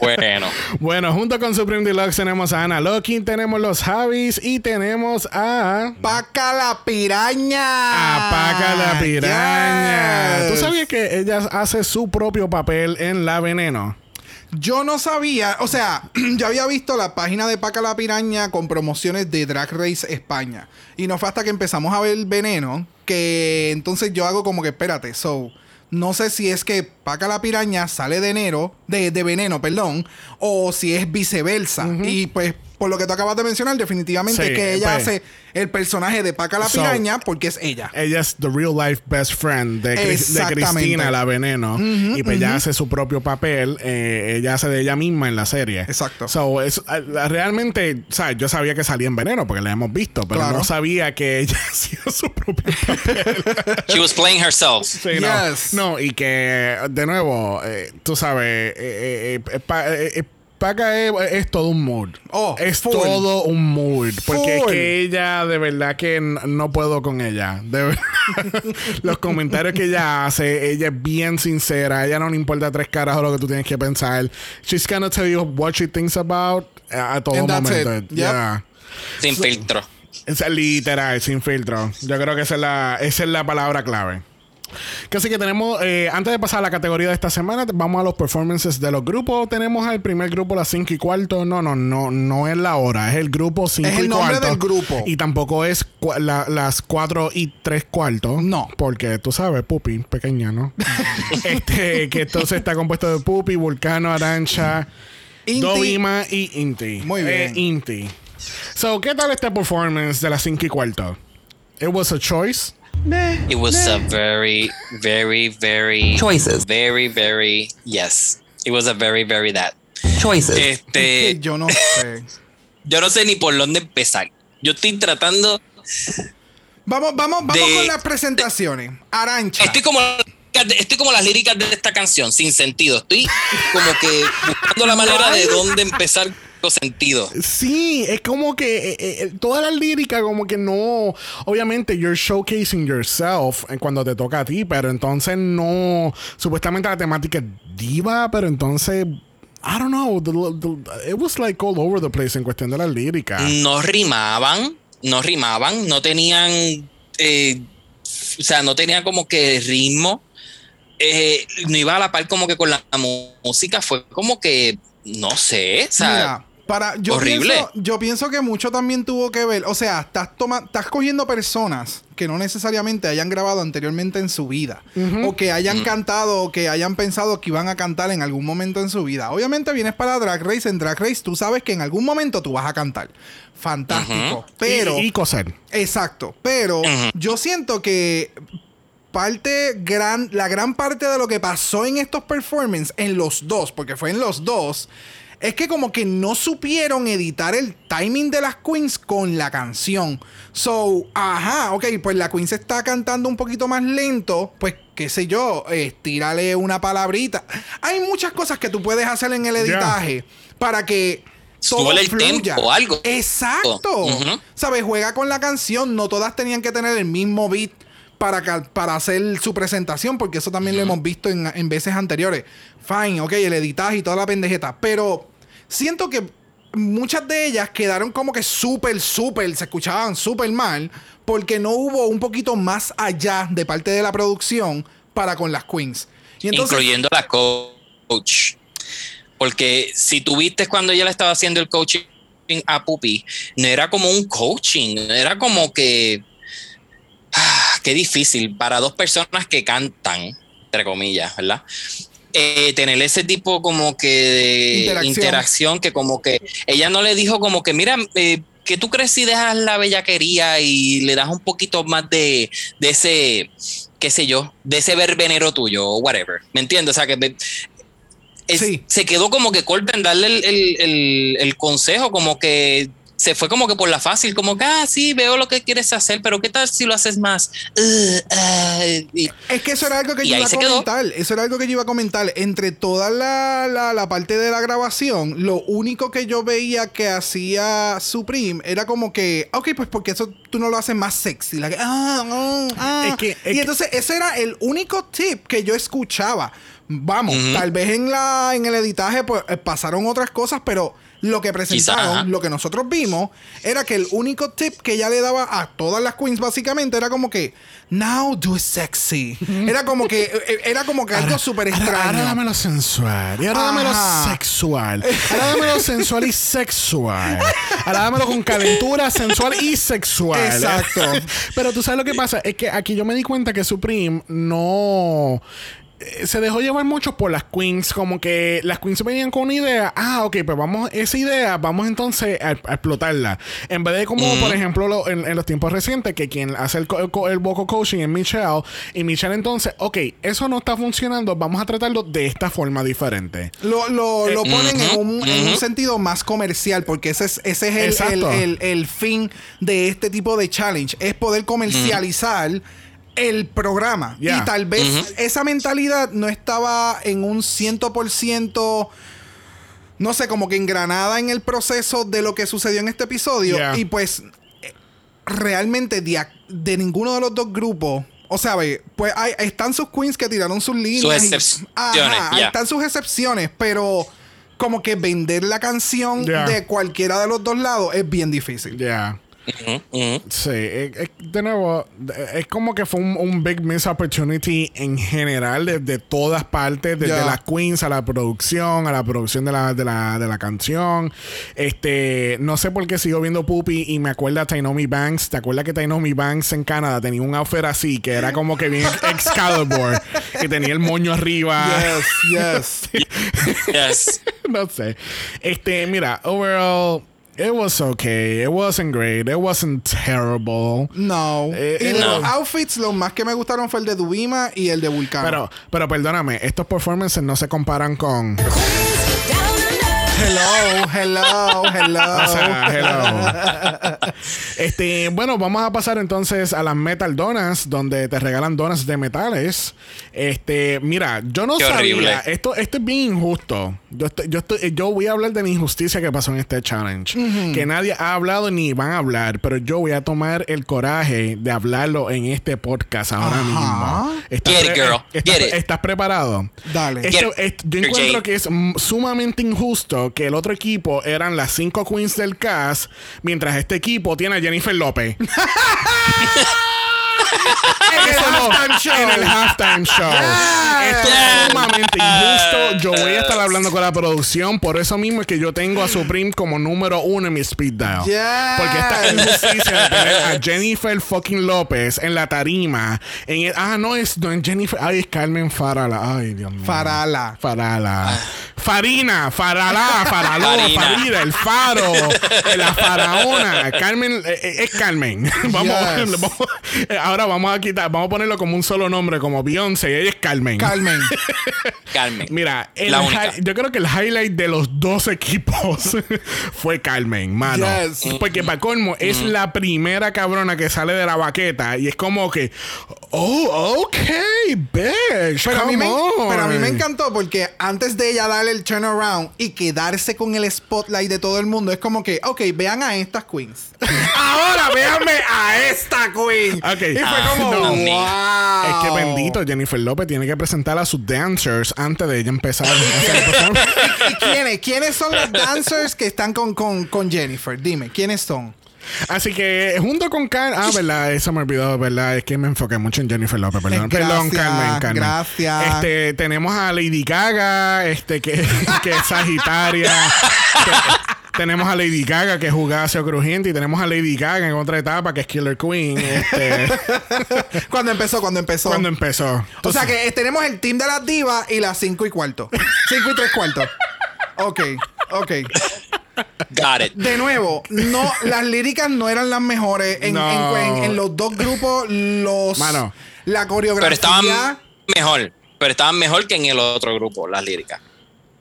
Bueno. bueno, junto con Supreme Deluxe tenemos a Ana Loki, tenemos los Javis y tenemos a. ¡Paca la piraña! A Paca la piraña. Yes. ¿Tú sabías que ella hace su propio papel en La Veneno? Yo no sabía, o sea, yo había visto la página de Paca la Piraña con promociones de Drag Race España. Y no fue hasta que empezamos a ver Veneno que entonces yo hago como que, espérate, so, no sé si es que Paca la Piraña sale de enero, de, de Veneno, perdón, o si es viceversa. Y pues, por lo que tú acabas de mencionar, definitivamente Sí, que ella pues. hace el personaje de Paca la So, Piraña porque es ella. Ella es the real life best friend de. Cristina La Veneno. y pues ella hace su propio papel. eh, ella hace de ella misma en la serie. Exacto. So, es, realmente, o sea, yo sabía que salía en Veneno porque la hemos visto, pero Claro. no sabía que ella hacía su propio papel. She was playing herself. Sí, no. Yes. no. y que, de nuevo, eh, tú sabes, eh, eh, eh, pa- eh, eh, Paca es, es todo un mood. Oh, es full. todo un mood. Porque es que ella, de verdad que no puedo con ella. De Los comentarios que ella hace, ella es bien sincera. A ella no le importa tres carajos lo que tú tienes que pensar. She's gonna tell you what she thinks about a todo And that's momento. it. Yep. Yeah. Sin filtro. Es literal, sin filtro. Yo creo que esa es la, esa es la palabra clave. Que Así que tenemos, eh, antes de pasar a la categoría de esta semana, vamos a los performances de los grupos. Tenemos al primer grupo, las 5 y cuarto. No, no, no, no es la hora, es el grupo 5 Es y el nombre cuarto. del grupo. Y tampoco es la- las 4 y 3 cuartos. No. Porque tú sabes, Pupi, pequeña, ¿no? este, que entonces está compuesto de Pupi, Vulcano, Arancha. Dovima y Inti. Muy bien. Eh, Inti. So, ¿qué tal este performance de las 5 y cuarto? It was a choice. It was a very, very, very Choices. Very, very yes. It was a very, very that. Choices. Este, yo no sé. yo no sé ni por dónde empezar. Yo estoy tratando. Vamos, vamos, vamos De- con las presentaciones. Arancha. Estoy como estoy como las líricas de esta canción, sin sentido. Estoy como que buscando la manera de dónde empezar sentido. Sí, es como que eh, eh, toda la lírica como que no, obviamente you're showcasing yourself eh, cuando te toca a ti, pero entonces no, supuestamente la temática es diva, pero entonces, I don't know, the- the- it was like all over the place en cuestión de la lírica. No rimaban, no rimaban, no tenían, eh, o sea, no tenían como que ritmo. Eh, no iba a la par como que con la música, fue como que, no sé, o sea, Mira, para, yo horrible. Pienso, yo pienso que mucho también tuvo que ver. O sea, estás, toma, estás cogiendo personas que no necesariamente hayan grabado anteriormente en su vida. O que hayan cantado o que hayan pensado que iban a cantar en algún momento en su vida. Obviamente vienes para Drag Race. En Drag Race tú sabes que en algún momento tú vas a cantar. Fantástico. Pero. y, y coser. Exacto, pero yo siento que parte gran, la gran parte de lo que pasó en estos performances, en los dos, porque fue en los dos, es que como que no supieron editar el timing de las queens con la canción. So, ajá, ok, pues la queen se está cantando un poquito más lento, pues qué sé yo, estírale una palabrita. Hay muchas cosas que tú puedes hacer en el editaje para que todo el fluya. tempo, algo. Exacto. ¿Sabes? Juega con la canción. No todas tenían que tener el mismo beat para, para hacer su presentación, porque eso también lo hemos visto en, en veces anteriores. Fine, ok, el editaje y toda la pendejeta. Pero siento que muchas de ellas quedaron como que súper, súper, se escuchaban súper mal. porque no hubo un poquito más allá de parte de la producción para con las queens. Incluyendo la coach. Porque si tuviste cuando ella le estaba haciendo el coaching a Pupi, no era como un coaching, era como que. Ah, qué difícil para dos personas que cantan, entre comillas, ¿verdad? Eh, tener ese tipo como que de Interacción. interacción. que como que ella no le dijo como que mira eh, que tú crees si dejas la bellaquería y le das un poquito más de, de ese qué sé yo de ese verbenero tuyo o whatever me entiendes o sea que me- es- Sí. se quedó como que corta en darle el, el- el- el consejo como que se fue como que por la fácil como que ah sí veo lo que quieres hacer pero qué tal si lo haces más Uh, y- Es que eso era algo que yo ahí iba a se quedó. comentar. Eso era algo que yo iba a comentar. Entre toda la, la- la parte de la grabación, lo único que yo veía que hacía Supreme era como que, ok, pues porque eso tú no lo haces más sexy. La que, ah, ah, ah. Es que- es y que- entonces ese era el único tip que yo escuchaba. Vamos, tal vez en la en el editaje pues eh, pasaron otras cosas, pero lo que presentaron, lo que nosotros vimos, era que el único tip que ella le daba a todas las queens básicamente era como que now do it sexy. Era como que eh, era como que algo súper extraño. Ahora dámelo sensual. Y ahora dámelo sexual. Ahora dámelo sensual y sexual. Ahora dámelo con calentura sensual y sexual. Exacto. Pero tú sabes lo que pasa. Es que aquí yo me di cuenta que Supreme no eh, se dejó llevar mucho por las queens, como que las queens venían con una idea, ah, ok, pues vamos, esa idea, vamos entonces a, a explotarla. En vez de como, por ejemplo, lo- en, en los tiempos recientes, que quien hace el, el, el vocal coaching es Michelle, y Michelle entonces, ok, eso no está funcionando, vamos a tratarlo de esta forma diferente. Lo, lo, lo ponen en, un, en un ujú. sentido más comercial, porque ese es, ese es el, Exacto. el, el- el fin de este tipo de challenge, es poder comercializar el programa. Yeah. Y tal vez esa mentalidad no estaba en un 100%, no sé, como que engranada en el proceso de lo que sucedió en este episodio. Yeah. Y pues eh, realmente de, ninguno de los dos grupos. O sea, ve, pues hay, están sus queens que tiraron sus líneas. y- excepciones, Ajá, están sus excepciones, pero como que vender la canción de cualquiera de los dos lados es bien difícil. Ya. Sí, es- es- de nuevo, es como que fue un, un big miss opportunity en general, de, de todas partes, desde Ya. las queens a la producción, a la producción de la, de la, de la canción. Este, no sé por qué sigo viendo Puppy y me acuerda a Tainomi Banks. ¿Te acuerdas que Tainomi Banks en Canadá tenía un outfit así, que era como que bien Excalibur, que tenía el moño arriba? Yes, yes. Yes. no sé. Este, mira, overall, it was okay. It wasn't great. It wasn't terrible. No. Eh, y de eh, los no. outfits, los más que me gustaron fue el de Dubima y el de Vulcano. Pero, pero perdóname, estos performances no se comparan con. hello, hello, hello. O sea, hello. Este, bueno, vamos a pasar entonces a las Metal Donuts, donde te regalan donuts de metales. Este, mira, yo no Qué sabía. horrible. Esto, esto es bien injusto. Yo, estoy- yo, estoy- yo voy a hablar de la injusticia que pasó en este challenge. Que nadie ha hablado ni van a hablar, pero yo voy a tomar el coraje de hablarlo en este podcast ahora Ajá. mismo. ¿Estás, Get it, girl. estás- Get it. estás preparado? Dale. Esto- Get- esto- yo encuentro Jade. que es sumamente injusto que el otro equipo eran las cinco queens del cast, mientras este equipo tiene a Jennifer López. En el halftime show. En el halftime show. Esto es sumamente injusto. Yo voy a estar hablando con la producción. Por eso mismo es que yo tengo a Supreme como número uno en mi speed dial. Yes. Porque esta injusticia de tener a Jennifer fucking López en la tarima. En el- ah, no es, no es Jennifer. Ay, es Carmen Farala. Ay, Dios mío. Farala. Farala. Farina, Faralá, Faraló. Farida, el faro, la faraona. Carmen, eh, eh, es Carmen. vamos, Yes. vamos- eh, ahora vamos a quitar, vamos a ponerlo como un solo nombre, como Beyoncé. Ella es Carmen. Carmen. Carmen. Mira, el yo creo que el highlight de los dos equipos fue Carmen, mano. Yes. Porque para colmo, es la primera cabrona que sale de la baqueta y es como que, oh, ok, bitch. Pero a, mí come me, on. pero a mí me encantó porque antes de ella darle el turnaround y quedarse con el spotlight de todo el mundo, es como que, ok, vean a estas queens. Ahora véanme a esta queen. Y fue Ah, como, no. wow. Es que bendito, Jennifer López tiene que presentar a sus dancers antes de ella empezar performance. ¿Y quiénes? ¿Quiénes son los dancers que están con, con, con Jennifer? Dime, ¿quiénes son? Así que junto con Carmen. Ah, verdad, eso me olvidó, verdad. Es que me enfoqué mucho en Jennifer López, perdón. Eh, perdón, gracias, Carmen, Carmen. gracias. Este, tenemos a Lady Gaga, este, que, que es Sagitaria. Te- tenemos a Lady Gaga, que es Jugáceo Crujiente. Y tenemos a Lady Gaga en otra etapa, que es Killer Queen. Este, Cuando empezó, cuando empezó. cuando empezó. o sea que eh, tenemos el team de las divas y las 5 y cuarto. 5 y 3 cuartos. Ok, ok. Got it. De nuevo, no, las líricas no eran las mejores. En, No. en- en- en los dos grupos, los. Mano. La coreografía. Pero estaban mejor. Pero estaban mejor que en el otro grupo, las líricas.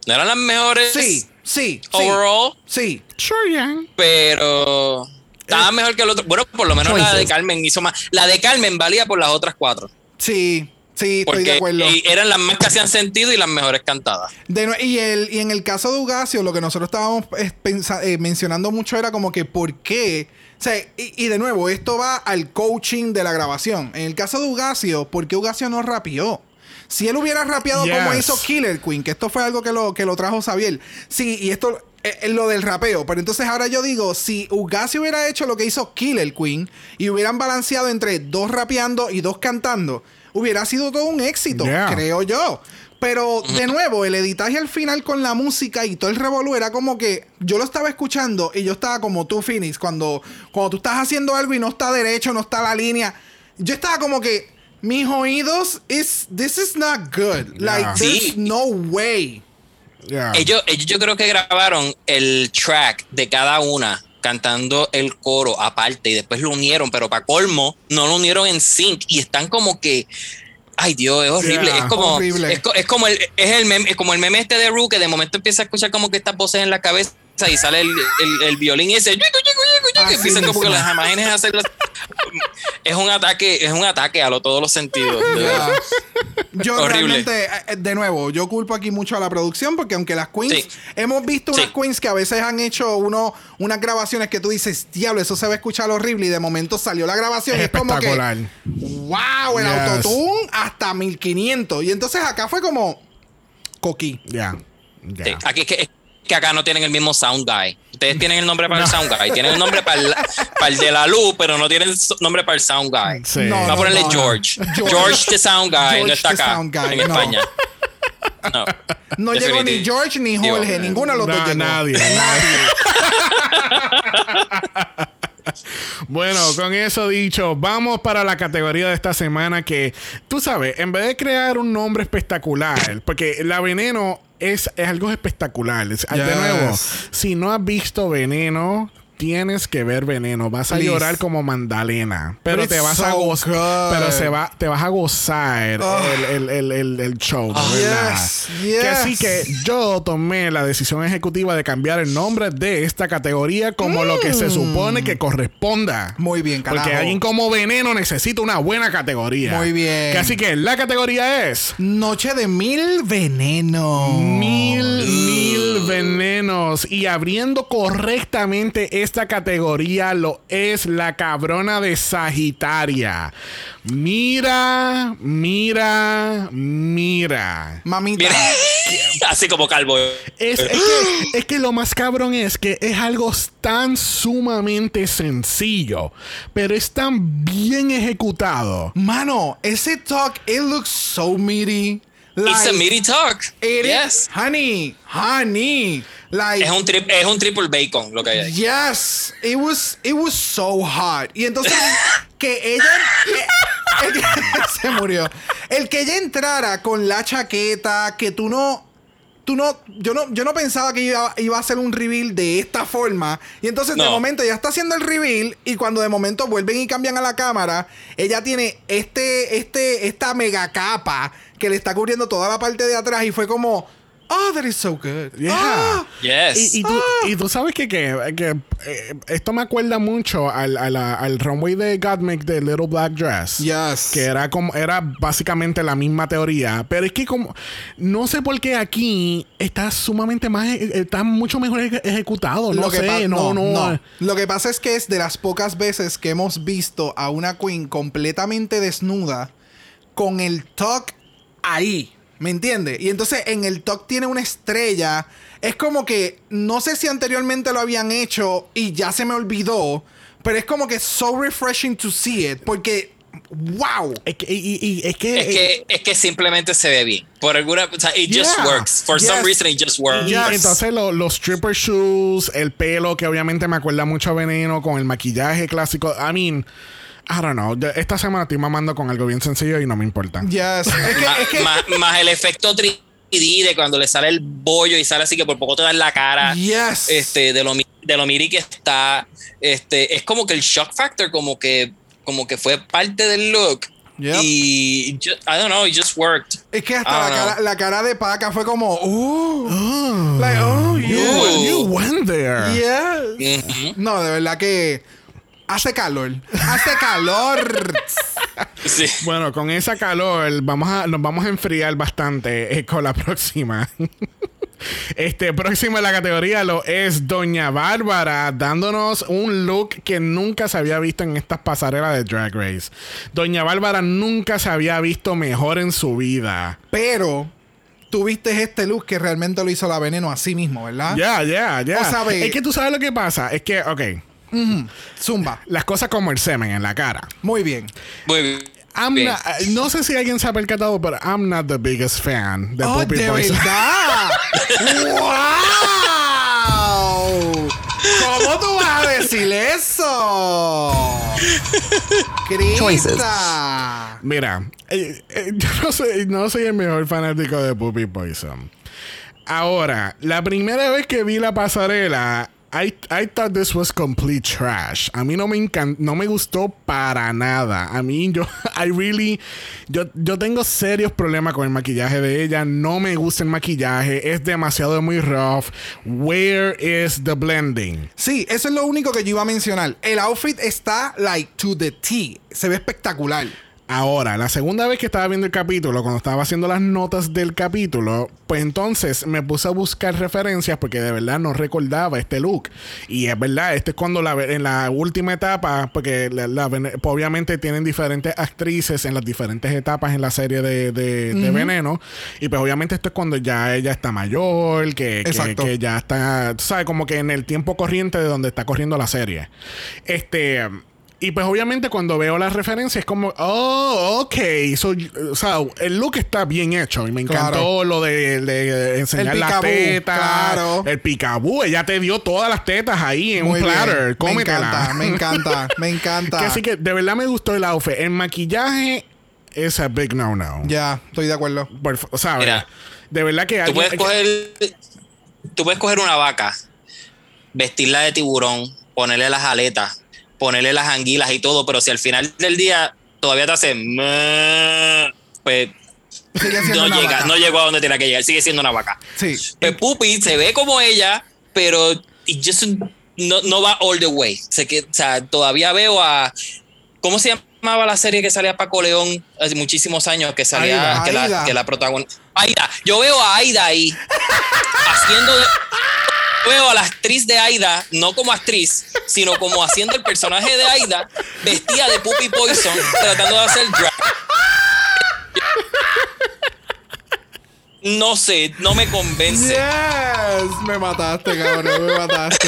No eran las mejores Sí, sí. overall, Sí. Sure, pero estaban mejor que el otro. Bueno, por lo menos la de. Carmen hizo más. La de Carmen valía por las otras cuatro. Sí, sí, estoy de Porque acuerdo. y eran las más que hacían sentido y las mejores cantadas. De y, el, y en el caso de Ugacio, lo que nosotros estábamos eh, pensa- eh, mencionando mucho era como que por qué. O sea, y, y de nuevo, esto va al coaching de la grabación. En el caso de Ugacio, ¿por qué Ugacio no rapeó? Si él hubiera rapeado como hizo Killer Queen, que esto fue algo que lo, que lo trajo Xavier. Sí, y esto es es lo del rapeo. Pero entonces ahora yo digo, si Ugacio hubiera hecho lo que hizo Killer Queen y hubieran balanceado entre dos rapeando y dos cantando, hubiera sido todo un éxito, Yeah. creo yo. Pero de nuevo, el editaje al final con la música y todo el revolú era como que yo lo estaba escuchando y yo estaba como tú, Phoenix, cuando, cuando tú estás haciendo algo y no está derecho, no está la línea. Yo estaba como que mis oídos is this is not good. Like there's Sí. no way. Yeah. Ellos, ellos yo creo que grabaron el track de cada una cantando el coro aparte y después lo unieron, pero para colmo no lo unieron en sync y están como que ay Dios, es horrible, Yeah, es como horrible. Es, co- es como el es el meme, es como el meme este de Ru que de momento empieza a escuchar como que estas voces en la cabeza y sale el, el- el violín y ese Así empiezan como que las imágenes a hacer las- es un ataque, es un ataque a lo, todos los sentidos. Yo Horrible. realmente, eh, de nuevo, yo culpo aquí mucho a la producción porque aunque las queens, Sí. hemos visto unas Sí. queens que a veces han hecho uno, unas grabaciones que tú dices, diablo, eso se va a escuchar horrible y de momento salió la grabación Es y es como que, espectacular. wow, el Yes. autotune hasta 1500. Y entonces acá fue como coquí. Ya. Ya. Sí, aquí es que, que acá no tienen el mismo sound guy. Ustedes tienen el nombre para el sound guy, tienen el nombre para el, para el de la luz, pero no tienen so- nombre para el sound guy. Sí. No, Va a ponerle no, no. George. George. George. the sound guy George no está acá en no. España. No. No llegó ni. George ni Digo, Jorge, ninguno de los dos llegó. nadie. Nadie. Bueno, con eso dicho, vamos para la categoría de esta semana que, tú sabes, en vez de crear un nombre espectacular, porque la veneno es, es algo espectacular. Es- De nuevo, si no has visto veneno, tienes que ver veneno. Vas a Please. llorar como Mandalena, pero But te vas a gozar, pero se va, te vas a gozar Oh. el, el- el- el- show, Oh. verdad. Yes, Que así que yo tomé la decisión ejecutiva de cambiar el nombre de esta categoría como lo que se supone que corresponda. Mm. Muy bien, carajo. Porque alguien como Veneno necesita una buena categoría. Muy bien. Que así que la categoría es Noche de mil veneno. Mil, mil venenos. Y abriendo correctamente esta categoría lo es la cabrona de Sagitaria. Mira, mira, mira. Mamita. Mira, así como calvo. Es, es que, es que lo más cabrón es que es algo tan sumamente sencillo, pero es tan bien ejecutado. Mano, ese talk, it looks so meaty. It's a Like, meaty talk. it is- Yes. honey, honey. Like, Es un, tri- es un triple bacon lo que hay ahí. yes, it was, it was so hot. Y entonces, que ella, eh, ella- se murió. El que ella entrara con la chaqueta, que tú no, tú no, yo no, yo no pensaba que iba, iba a hacer un reveal de esta forma. Y entonces de momento ya está haciendo el reveal y cuando de momento vuelven y cambian a la cámara, ella tiene este, este, esta mega capa que le está cubriendo toda la parte de atrás y fue como, oh, that is so good. Yeah. Ah. Yes. Y, y tú, y tú sabes que, que, que, eh, esto me acuerda mucho al, a la- al runway de Gottmik de Little Black Dress. Yes. Que era como, era básicamente la misma teoría. Pero es que como, no sé por qué aquí está sumamente más, eh, está mucho mejor eje- ejecutado. No Lo que sé, no, no. Lo que pasa es que es de las pocas veces que hemos visto a una queen completamente desnuda con el talk ahí. ¿Me entiendes? Y entonces en el talk tiene una estrella. Es como que no sé si anteriormente lo habían hecho y ya se me olvidó. Pero es como que so refreshing to see it. Porque, wow. Es que, y, y- y- es que, Es que, es que simplemente se ve bien. Por alguna. O sea, it just Yeah. works. For some Yes. reason, it just works. Y Yes. entonces lo- los stripper shoes, el pelo, que obviamente me acuerda mucho a Veneno, con el maquillaje clásico. I mean, I don't know. Esta semana estoy mamando con algo bien sencillo y no me importa. Yes. Es que, Ma- es que más, más el efecto 3D de cuando le sale el bollo y sale así que por poco te da en la cara. Yes. Este, de lo, de lo miri que está. Este, es como que el shock factor, como que, como que fue parte del look. Yep. Y ju- I don't know, it just worked. Es que hasta la cara, la cara de Paca fue como, uh, Oh, like, oh, you, you went there. Yes. Ujú. No, de verdad que hace calor. Hace calor. Sí. Bueno, con esa calor vamos a, nos vamos a enfriar bastante eh, con la próxima. Este próximo en la categoría lo es Doña Bárbara, dándonos un look que nunca se había visto en estas pasarelas de Drag Race. Doña Bárbara nunca se había visto mejor en su vida. Pero tú viste este look que realmente lo hizo la veneno a sí mismo, ¿verdad? Ya, ya, ya. O sea, ve- Es que tú sabes lo que pasa. Es que, ok, Zumba. las cosas como el semen en la cara. Muy bien. Muy bien. I'm Bien. not- eh, no sé si alguien se ha percatado, pero I'm not the biggest fan de oh, Poison. verdad. ¡Wow! ¿Cómo tú vas a decir eso? Crista. Mira, eh, eh, yo no soy, no soy el mejor fanático de Puppy Poison. Ahora, la primera vez que vi la pasarela, I, I thought this was complete trash. A mí no me no me gustó para nada. A mí yo, I really, yo, yo tengo serios problemas con el maquillaje de ella. No me gusta el maquillaje. Es demasiado muy rough. Where is the blending? Sí, eso es lo único que yo iba a mencionar. El outfit está like to the T. Se ve espectacular. Ahora, la segunda vez que estaba viendo el capítulo, cuando estaba haciendo las notas del capítulo, pues entonces me puse a buscar referencias porque de verdad no recordaba este look. Y es verdad, este es cuando la, en la última etapa, porque la- obviamente tienen diferentes actrices en las diferentes etapas en la serie de, de- de Veneno. Y pues obviamente esto es cuando ya ella está mayor, que, que, que ya está, sabes, como que en el tiempo corriente de donde está corriendo la serie. Este. Y pues obviamente cuando veo las referencias es como, oh, ok. So, o sea, el look está bien hecho. Y me encantó Claro. lo de, de enseñar El las tetas. claro. El picabú. Ella te dio todas las tetas ahí en Muy un platter. bien. Me Cómetela. encanta, me encanta, me encanta. Que así que de verdad me gustó el outfit. El maquillaje es a big no-no. Ya, estoy de acuerdo. Por fa- ¿sabes? Mira, de verdad que Tú alguien- puedes coger, tú puedes coger una vaca, vestirla de tiburón, ponerle las aletas, ponerle las anguilas y todo, pero si al final del día todavía te hace pues no llega, no llegó a donde tenía que llegar, sigue siendo una vaca. Sí. Pues Puppy se ve como ella, pero just no, no va all the way. Se que, o sea, todavía veo a. ¿Cómo se llamaba la serie que salía Paco León hace muchísimos años? Que salía. Aida. que, Aida. la, que la protagonista. Aida. Yo veo a Aida ahí. haciendo. de- veo a la actriz de Aida, no como actriz, sino como haciendo el personaje de Aida, vestida de Puppy Poison, tratando de hacer drag. No sé, no me convence. Yes, me mataste, cabrón, me mataste.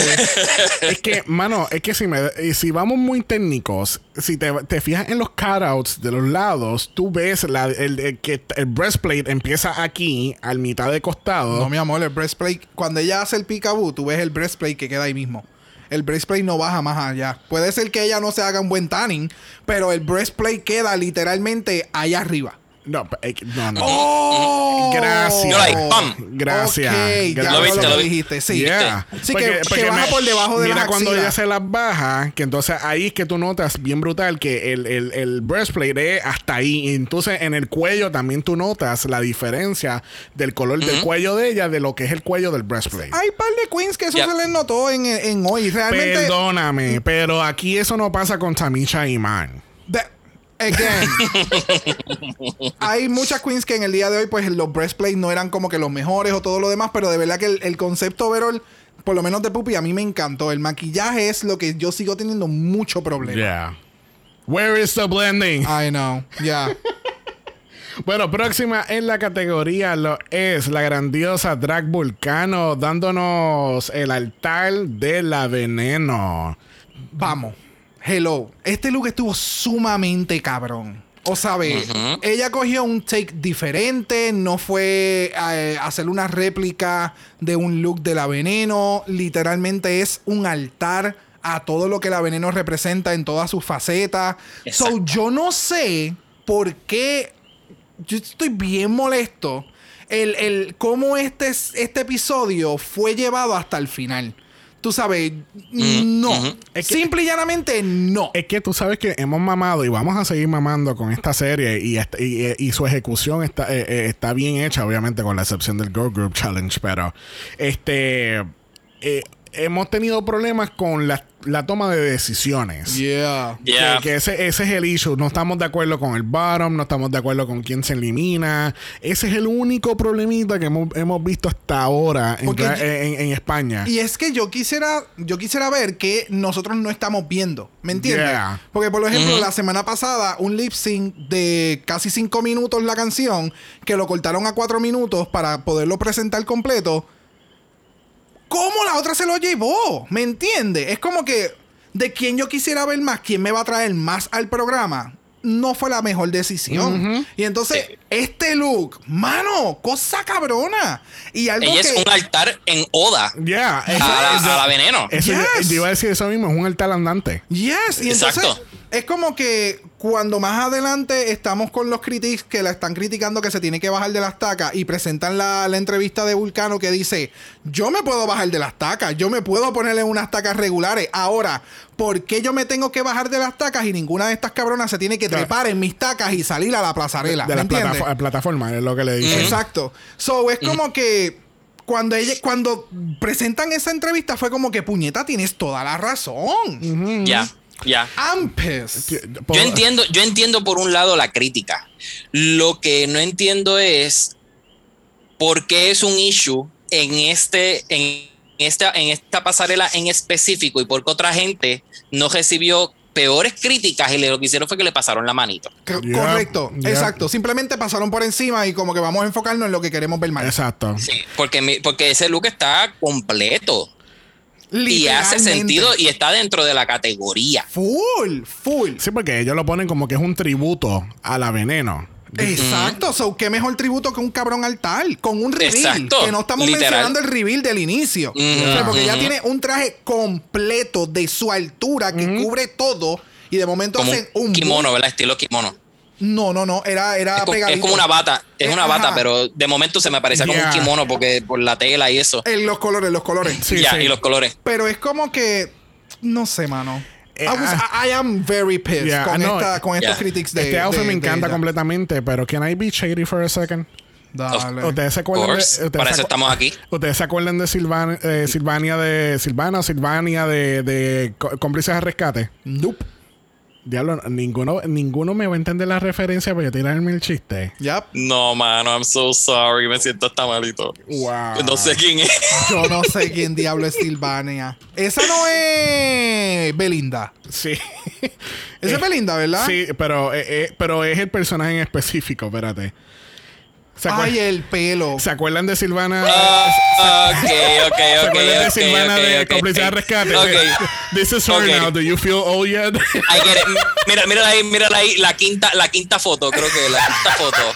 es que, mano, es que si, me, si vamos muy técnicos, si te, te fijas en los cutouts de los lados, tú ves la, el, el que el breastplate empieza aquí, al mitad de costado. No, mi amor, el breastplate, cuando ella hace el peekaboo, tú ves el breastplate que queda ahí mismo. El breastplate no baja más allá. Puede ser que ella no se haga un buen tanning, pero el breastplate queda literalmente allá arriba. No, eh, no, no. ¡Oh! Gracias. You're like, pam. Gracias. Ok, ya Gracias. Lo viste, lo dijiste, sí. Yeah. Sí, que- que baja por debajo de Mira las cuando ella se las baja, que entonces ahí es que tú notas bien brutal que el, el, el breastplate es hasta ahí. Y entonces en el cuello también tú notas la diferencia del color del cuello de ella de lo que es el cuello del breastplate. Hay par de queens que eso Ya. se les notó en, en hoy. Realmente. Perdóname, pero aquí eso no pasa con Tamisha Iman. Again. hay muchas queens que en el día de hoy, pues los breastplates no eran como que los mejores o todo lo demás, pero de verdad que el, el concepto overall, por lo menos de Puppy, a mí me encantó. El maquillaje es lo que yo sigo teniendo mucho problema. Yeah. Where is the blending? I know, ya. Bueno, próxima en la categoría lo es la grandiosa Drag Vulcano dándonos el altar de la veneno. Vamos. Hello. Este look estuvo sumamente cabrón. O sabe, ella cogió un take diferente, no fue a hacer una réplica de un look de la veneno, literalmente es un altar a todo lo que la veneno representa en todas sus facetas. So, yo no sé por qué, yo estoy bien molesto el, el cómo este, este episodio fue llevado hasta el final. Tú sabes, no. Es que- Simple y llanamente no. Es que tú sabes que hemos mamado y vamos a seguir mamando con esta serie y, esta- y, y su ejecución está, eh, eh, está bien hecha, obviamente, con la excepción del Girl Group Challenge, pero este eh, hemos tenido problemas con la, la toma de decisiones. Yeah. Yeah. Que, que ese, ese es el issue. No estamos de acuerdo con el bottom, no estamos de acuerdo con quién se elimina. Ese es el único problemita que hemos, hemos visto hasta ahora en, yo- en- en España. Y es que yo quisiera, yo quisiera ver que nosotros no estamos viendo. ¿Me entiendes? Yeah. Porque, por ejemplo, la semana pasada, un lip sync de casi cinco minutos la canción, que lo cortaron a cuatro minutos para poderlo presentar completo. ¿Cómo la otra se lo llevó? ¿Me entiendes? Es como que de quien yo quisiera ver más, quién me va a traer más al programa. No fue la mejor decisión. Y entonces, Sí. este look, mano, cosa cabrona. Y algo Ella que. es un altar en Oda Yeah, a, a la veneno. Eso yo- Yes. yo, iba a decir eso mismo, es un altar andante. Yes, y entonces Exacto. es como que cuando más adelante estamos con los critics que la están criticando que se tiene que bajar de las tacas y presentan la, la entrevista de Vulcano que dice, yo me puedo bajar de las tacas, yo me puedo ponerle unas tacas regulares. Ahora, ¿por qué yo me tengo que bajar de las tacas y ninguna de estas cabronas se tiene que Claro. trepar en mis tacas y salir a la plazarela? de ¿Me la plataforma, plataforma, es lo que le dicen. Exacto. So, es como que cuando ella, cuando presentan esa entrevista fue como que puñeta, tienes toda la razón. Ya, pissed. Por- Yo entiendo, yo entiendo por un lado la crítica. Lo que no entiendo es por qué es un issue en este, en esta, en esta pasarela en específico y por qué otra gente no recibió peores críticas y lo que hicieron fue que le pasaron la manito. Yeah, Correcto, yeah. exacto. Simplemente pasaron por encima y como que vamos a enfocarnos en lo que queremos ver más. Exacto. Sí, porque, mi- porque ese look está completo y hace sentido y está dentro de la categoría. Full, full. Sí, porque ellos lo ponen como que es un tributo a la veneno. Exacto. So, qué mejor tributo que un cabrón altar con un reveal. Exacto. Que no estamos Literal. mencionando el reveal del inicio. Mm. O sea, porque ya tiene un traje completo de su altura que cubre todo. Y de momento Como hacen un un kimono, boom. ¿verdad? Estilo kimono. No, no, no. Era, era Es, co- es pegadito. como una bata, es Eh, una ajá. bata, pero de momento se me parecía como Yeah. un kimono porque por la tela y eso. En los colores, los colores. Sí, ya, sí. y los colores. Pero es como que. No sé, mano. Eh, I, was- ah. I- am very pissed Yeah, con, no, esta, con estos yeah. critics de. este outfit de- me encanta completamente, pero can I be shady for a second? Dale. ¿Ustedes se acuerdan de, ustedes para eso estamos aquí. ¿Ustedes se acuerdan de Silvan- eh, Silvania de Silvana o Silvania de, de cómplices de rescate? Nope. Diablo, ninguno, ninguno me va a entender la referencia para yo tirarme el chiste. Yep. No, mano, I'm so sorry, me siento hasta malito. Wow. No sé quién es. Yo no sé quién diablo es Silvania. Esa no es Belinda. Sí. Esa es Belinda, ¿verdad? Sí, pero, eh, eh, pero es el personaje en específico, espérate. ¿Se, acuer- Ay, el pelo. ¿Se acuerdan de Silvana? Ah, ok, ok, ¿Se ok. acuerdan de Silvana ok, de de rescate? Ok. This is her now. Do you feel old yet? I get it. Mira, mira ahí, mira ahí, la quinta, la quinta foto, creo que la quinta foto.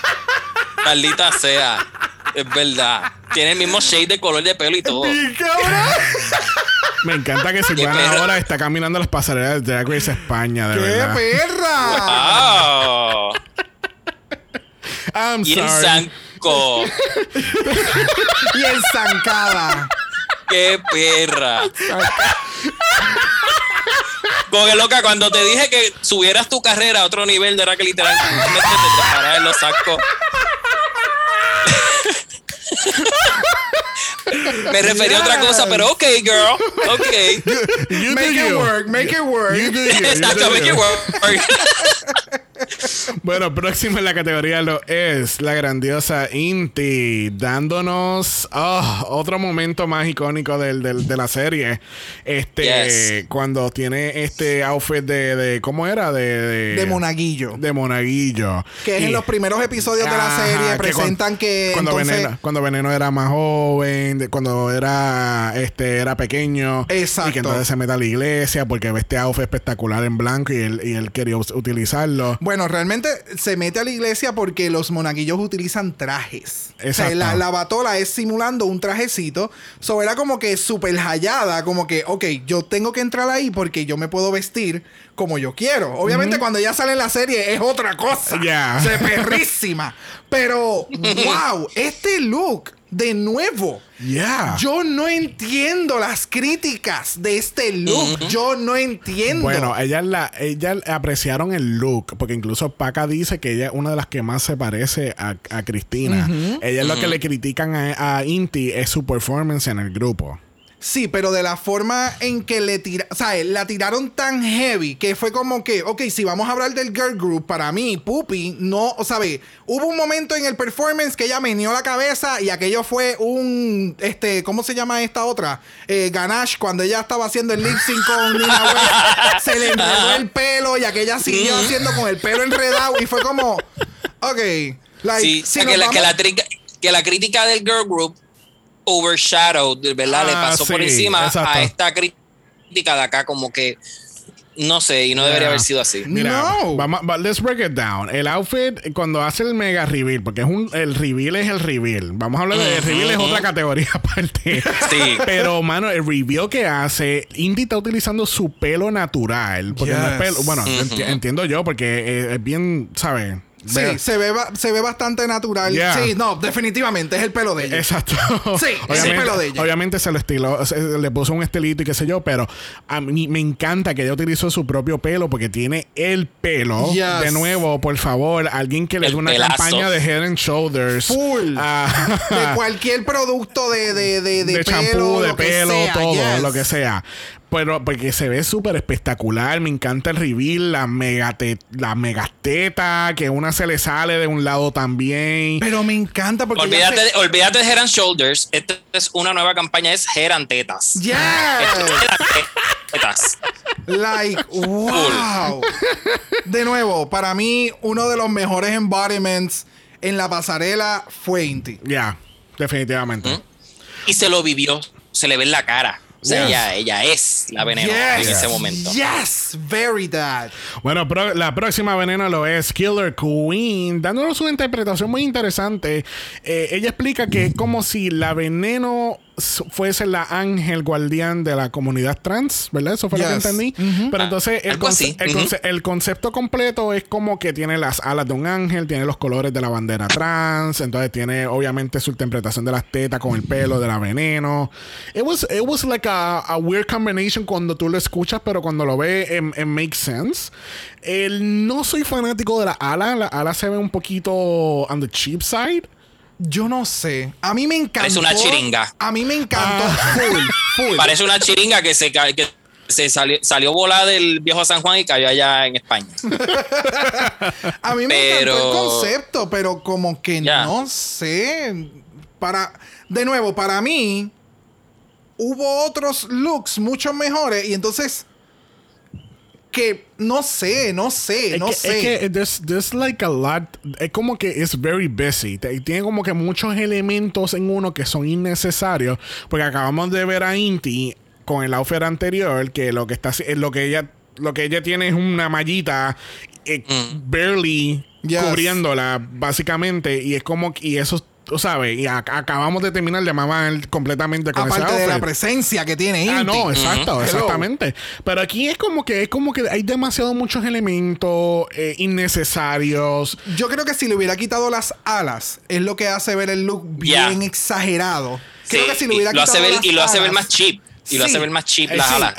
Maldita sea. Es verdad. Tiene el mismo shade de color de pelo y todo. Me encanta que Silvana ahora está caminando las pasarelas de Drag Race España, de ¡Qué verdad. perra! Ah. I'm Y sorry. Sanco. y enzancada. ¡Qué perra! Como que loca, cuando te dije que subieras tu carrera a otro nivel, era que literalmente te dejaras en los sacos. Me refería a otra cosa, pero ok, girl. Ok. You Make do it you. work, make it work. You do you. you Exacto, do make you. it work. Bueno, próximo en la categoría lo es la grandiosa Inti, dándonos oh, otro momento más icónico del, del- de la serie. Este, Yes. cuando tiene este outfit de, de ¿cómo era? De, de, De monaguillo. De monaguillo. Que es Y- en los primeros episodios de la serie que presentan que cuando entonces... Veneno, cuando Veneno era más joven, de- cuando era este era pequeño, Exacto. y que entonces se mete a la iglesia porque ve este outfit espectacular en blanco y él, y él quería utilizarlo. Bueno, realmente se mete a la iglesia porque los monaguillos utilizan trajes. O sea, Exacto. la, la batola es simulando un trajecito. So era como que súper hallada, como que, ok, yo tengo que entrar ahí porque yo me puedo vestir como yo quiero. Obviamente cuando ya sale en la serie es otra cosa. Ya. Se perrísima. Pero, wow, este look, de nuevo. Yeah. Yo no entiendo las críticas de este look. Yo no entiendo. Bueno, ella la, ella apreciaron el look, porque incluso Paca dice que ella es una de las que más se parece a, a Cristina. Ella es lo que le critican a, a Inti es su performance en el grupo. Sí, pero de la forma en que le tiraron, o sea, la tiraron tan heavy que fue como que, ok, si vamos a hablar del girl group, para mí, Puppy, no, o sea, ve, hubo un momento en el performance que ella meneó la cabeza y aquello fue un, este, ¿cómo se llama esta otra? Eh, Ganache, cuando ella estaba haciendo el lip sync con Nina West, se le enredó el pelo y aquella siguió haciendo con el pelo enredado y fue como, ok, like, Sí, si que, la, que, la que la crítica del girl group overshadowed, ¿verdad? Le Ah, pasó por encima exacto. a esta crítica de acá, como que no sé, y no debería haber sido así. Mira, No. vamos, va- let's break it down. El outfit, cuando hace el mega reveal, porque es un, el reveal es el reveal. Vamos a hablar de el reveal, es otra categoría aparte. Sí. Pero, mano, el reveal que hace, Indy está utilizando su pelo natural. Porque no es Yes. pelo. Bueno, enti- entiendo yo, porque eh, es bien, ¿sabes? Sí, se ve, se ve bastante natural. Yeah. Sí, no, definitivamente es el pelo de ella. Exacto. Sí, es el pelo de ella. Obviamente se lo estiló, se- le puso un estilito y qué sé yo, pero a mí me encanta que ella utilizó su propio pelo porque tiene el pelo. Yes. De nuevo, por favor, alguien que le dé una pelazo. campaña de Head and Shoulders. Full. Ah, de cualquier producto de, de, de, de, de pelo, champú, de pelo, sea, todo, yes. lo que sea. Pero porque se ve súper espectacular. Me encanta el reveal, la mega la megateta, que una se le sale de un lado también. Pero me encanta porque Olvídate, se- de, olvídate de Head and Shoulders. Esta es una nueva campaña, es Head and Tetas. And Tetas. Like, wow. De nuevo, para mí, uno de los mejores embodiments en la pasarela fue Inti. Ya, definitivamente. Y se lo vivió, se le ve en la cara. O sea, Yes. ella, ella es la veneno en ese momento. Yes, very that. Bueno, pro- la próxima veneno lo es Killer Queen, dándonos una interpretación muy interesante. Eh, ella explica que es como si la veneno fuese la ángel guardián de la comunidad trans, ¿verdad? Eso fue lo que entendí. Pero entonces el, conce- concepto completo es como que tiene las alas de un ángel, tiene los colores de la bandera trans, entonces tiene obviamente su interpretación de las tetas con el pelo de la veneno. It was, it was like a, a weird combination cuando tú lo escuchas, pero cuando lo ves, it, it makes sense. El, no soy fanático de la ala, la ala se ve un poquito on the cheap side. Yo no sé. A mí me encantó. Parece una chiringa. A mí me encantó. Full, full. Parece una chiringa que se, ca- que se salió, salió volada del viejo San Juan y cayó allá en España. A mí me Pero- encantó el concepto, pero como que no sé. Para, de nuevo, para mí hubo otros looks mucho mejores y entonces que no sé, no sé, Es no que, sé. es que there's, there's like a lot. Es como que es very busy. Tiene como que muchos elementos en uno que son innecesarios. Porque acabamos de ver a Inti con el outfit anterior. Que lo que está haci- lo que ella. Lo que ella tiene es una mallita eh, barely Yes. cubriéndola, básicamente. Y es como que- y eso, tú sabes, y ac- acabamos de terminar de mamar completamente con ese Aparte de la presencia que tiene Ah, Inti. no, exacto, exactamente. Pero aquí es como que es como que hay demasiado muchos elementos eh, innecesarios. Yo creo que si le hubiera quitado las alas, es lo que hace ver el look bien exagerado. Creo Sí, que si le hubiera y lo hace quitado ver, las y lo hace ver más cheap. Y lo hace ver más cheap Eh, las sí, alas.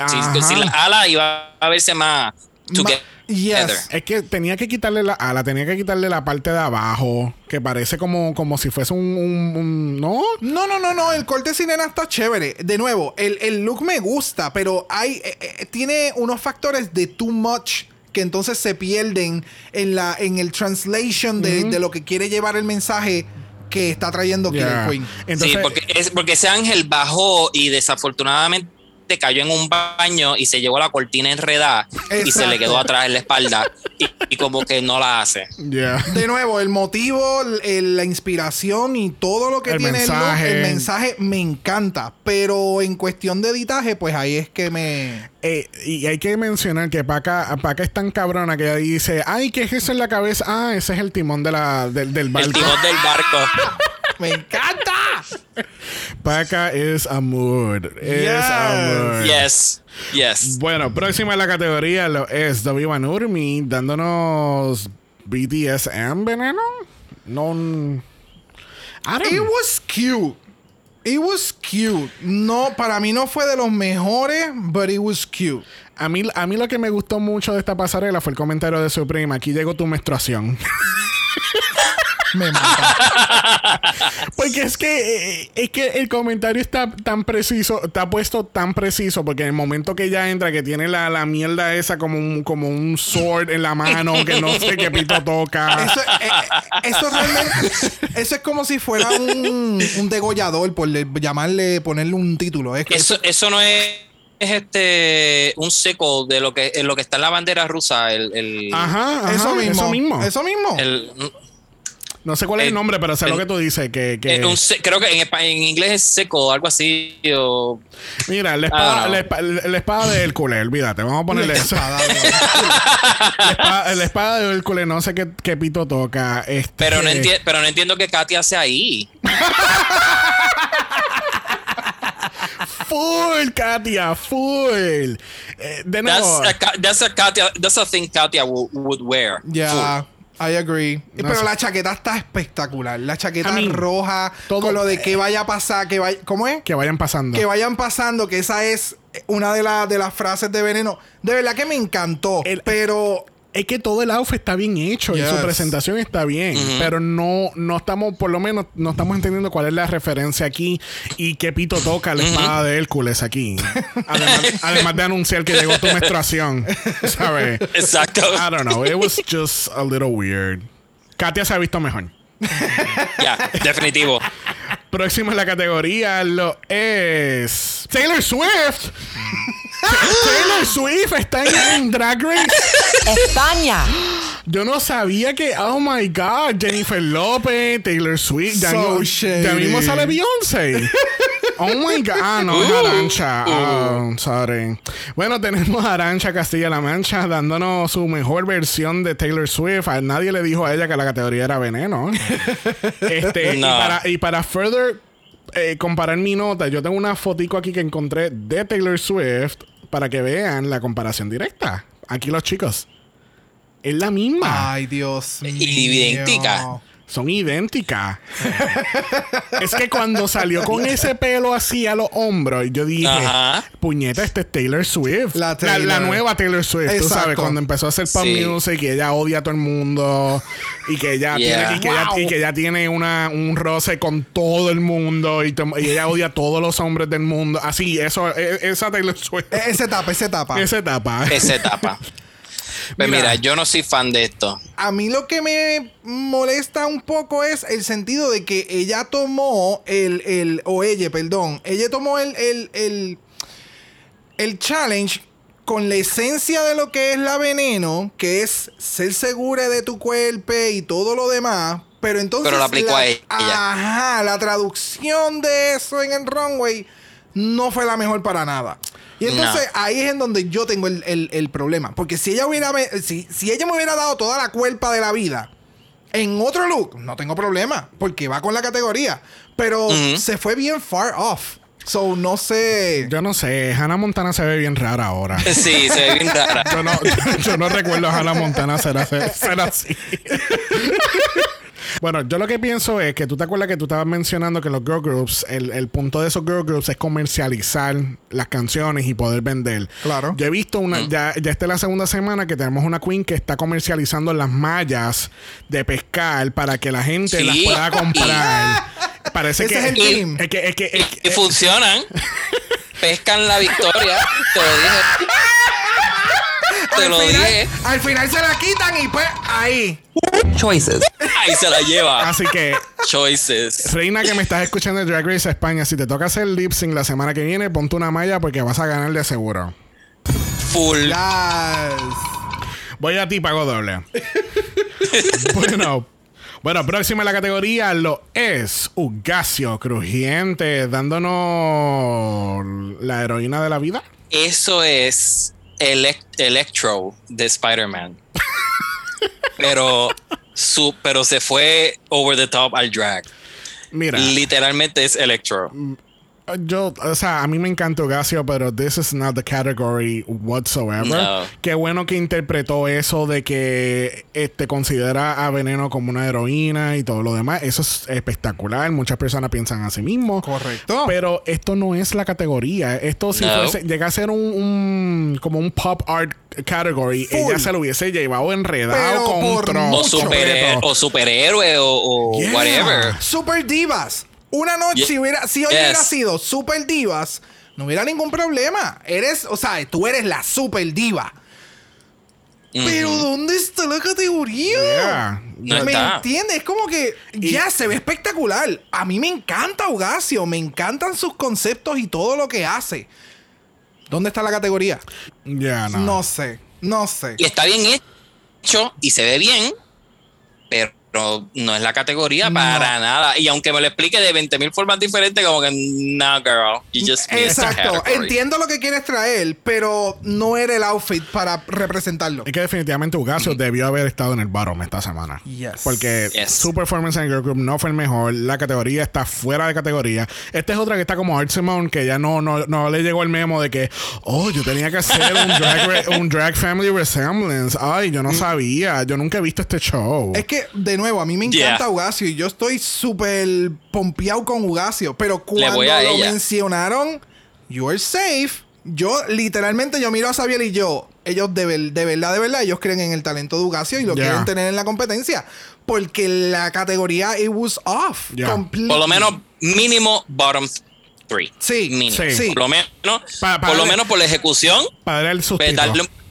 Si, las alas iba a verse más together. Yes. Es que tenía que quitarle la ala, tenía que quitarle la parte de abajo, que parece como, como si fuese un, un- un- ¿no? No, no, no, no. El corte sin nena está chévere. De nuevo, el, el look me gusta, pero hay eh, eh, tiene unos factores de too much que entonces se pierden en la en el translation de, de lo que quiere llevar el mensaje que está trayendo Killer Yeah. Queen. Entonces, sí, porque, es, porque ese ángel bajó y desafortunadamente cayó en un baño y se llevó la cortina enredada y se Exacto. le quedó atrás en la espalda y, y como que no la hace. yeah. De nuevo, el motivo, el- la inspiración y todo lo que El tiene mensaje. el mensaje me encanta. Pero en cuestión de editaje, pues ahí es que me. Eh, y hay que mencionar que Paca, Paca es tan cabrona que ella dice, ay, ¿qué es eso en la cabeza? Ah, ese es el timón de la, del, del El barco. timón del barco. ¡Me encanta! Paca es amor. Es Yes. amor. Yes, yes. Bueno, próxima en la categoría lo es Urmi dándonos BDSM veneno. No. It was cute. It was cute. No, para mí no fue de los mejores, but it was cute. A mí, a mí lo que me gustó mucho de esta pasarela fue el comentario de Supreme. Aquí llegó tu menstruación. Me mata. Porque es que eh, es que el comentario está tan preciso, está puesto tan preciso, porque en el momento que ella entra, que tiene la, la mierda esa como un, como un sword en la mano, que no sé qué pito toca. Eso, eh, eh, eso realmente. Eso es como si fuera un, un degollador, por le- llamarle, ponerle un título. Es Eso, eso no es, es este un seco de lo que en lo que está en la bandera rusa. El, el, Ajá, ajá, eso mismo. Eso mismo. Eso mismo. el- no sé cuál es el el- nombre, pero sé lo el- que tú dices. Que, que- eh, un creo que en, en inglés es seco, algo así. O, Mira, la espada, Ah, no. la, espa- la espada de Hércules, olvídate, vamos a ponerle eso. espada, La espada, la espada de Hércules, no sé qué, qué pito toca. Este, pero, no enti- pero no entiendo qué Katy hace ahí. Full, Katia, full. Eh, de nuevo. That's a, that's a Katia, that's a thing Katia would, would wear. Ya, I agree. No Pero sé. la chaqueta está espectacular. La chaqueta I mean, roja, todo- con lo de que vaya a pasar, que vaya, ¿cómo es? que vayan pasando. Que vayan pasando, que esa es una de, las de las frases de Veneno. De verdad que me encantó, El- pero Es que todo el outfit está bien hecho y su presentación está bien, pero no, no estamos, por lo menos, no estamos entendiendo cuál es la referencia aquí y qué pito toca la espada de Hércules aquí. Además, además de anunciar que llegó tu menstruación, ¿sabes? Exacto. I don't know, it was just a little weird. Katia se ha visto mejor. Ya, definitivo. Próximo en la categoría lo es Taylor Swift. Taylor Swift está en, en Drag Race. España, Yo no sabía que, oh my god, Jennifer López, Taylor Swift, ya, So ya mismo sale Beyoncé. Oh my god, ah, no, es Arancha. Oh, sorry. Bueno, tenemos a Arancha Castilla-La Mancha dándonos su mejor versión de Taylor Swift. A nadie le dijo a ella que la categoría era veneno. este, y, No. para, y para further eh, comparar mi nota, yo tengo una fotico aquí que encontré de Taylor Swift para que vean la comparación directa. Aquí los chicos. Es la misma. ay Dios mío. Idéntica. Son idénticas. es que cuando salió con ese pelo así a los hombros, yo dije, Ajá. puñeta, este es Taylor Swift. La La, Taylor. la nueva Taylor Swift, tú sabes, cuando empezó a hacer pop Sí. music y ella odia a todo el mundo y que ella Yeah. tiene, y que ella, Wow. y que ella tiene una, un roce con todo el mundo y, y ella odia a todos los hombres del mundo. Así, eso, e- esa Taylor Swift. E- Esa etapa, esa etapa. Esa etapa. Esa etapa. Pues Mira. mira, yo no soy fan de esto. A mí lo que me molesta un poco es el sentido de que ella tomó el, el o ella, perdón, ella tomó el, el, el, el challenge con la esencia de lo que es la veneno, que es ser segura de tu cuerpo y todo lo demás, pero entonces... Pero lo aplicó a ella. Ajá, la traducción de eso en el runway no fue la mejor para nada. Y entonces ahí es en donde yo tengo el, el- el problema. Porque si ella hubiera me- si, si ella me hubiera dado toda la cuerpa de la vida en otro look, no tengo problema. Porque va con la categoría. Pero se fue bien far off. So no sé. Yo no sé, Hannah Montana se ve bien rara ahora. Sí, se ve bien rara. Yo no, yo no recuerdo a Hannah Montana ser así. Bueno, yo lo que pienso es que tú te acuerdas que tú estabas mencionando que los girl groups, el, el punto de esos girl groups es comercializar las canciones y poder vender. Claro. Yo he visto una, ya, ya esta es la segunda semana que tenemos una queen que está comercializando las mallas de pescar para que la gente Sí. las pueda comprar. Parece Ese que es el es, team. es que, es que- es que- Y funcionan. Pescan la victoria. Te lo dije. Te lo final, dije. al final se la quitan y pues ahí. Choices. Ahí se la lleva. Así que, Choices. reina que me estás escuchando de Drag Race España, si te toca hacer lip sync la semana que viene, ponte una malla porque vas a ganar de seguro. Full. Yes. Voy a ti, pago doble. bueno. Bueno, próxima en la categoría lo es Ugacio Crujiente, dándonos la heroína de la vida. Eso es Elec- Electro de Spider-Man. pero, su, pero se fue over the top al drag. Mira, Literalmente es Electro. Yo, o sea, a mí me encanta Ugacio, pero this is not the category whatsoever. No. Qué bueno que interpretó eso de que este considera a Veneno como una heroína y todo lo demás. Eso es espectacular. Muchas personas piensan así mismo. Correcto. Pero esto no es la categoría. Esto si No. fuese, llega a ser un, un- como un pop art category, Full. ella se lo hubiese llevado enredado Pero con. O, completo. o superhéroe o, o Yeah. whatever. Super divas. Una noche, si, hubiera, si hoy Yes. hubiera sido super divas, no hubiera ningún problema. Eres, o sea, tú eres la super diva. Pero ¿dónde está la categoría? Yeah. No ¿Me está. entiendes? Es como que ya se ve espectacular. A mí me encanta Ugacio, me encantan sus conceptos y todo lo que hace. ¿Dónde está la categoría? Ya, no. No sé, no sé. Y está bien hecho y se ve bien, pero no es la categoría para nada. Y aunque me lo explique de 20 mil formas diferentes, como que no, girl, you just Exacto, entiendo lo que quieres traer, pero no era el outfit para representarlo. Es que definitivamente Ugacio debió haber estado en el bottom esta semana. Yes. Porque Yes. su performance en Girl Group no fue el mejor. La categoría está fuera de categoría. Esta es otra que está como Art Simone, que ya no, no, no le llegó el memo de que, oh, yo tenía que hacer un drag, un drag family resemblance. Ay, yo no sabía. Yo nunca he visto este show. Es que, de nuevo, a mí me encanta Yeah. Ugacio y yo estoy súper pompeado con Ugacio. Pero cuando lo ella. mencionaron, you're safe. Yo, literalmente, yo miro a Xavier y yo, ellos de, ver- de verdad, de verdad, ellos creen en el talento de Ugacio y lo Yeah. quieren tener en la competencia. Porque la categoría, it was off. Yeah. completely. Por lo menos mínimo bottom three. Sí, Mínimo. sí. Por lo menos, Pa- pa- por lo darle- menos por la ejecución, Para darle el pues, sustito. darle un pu- pu-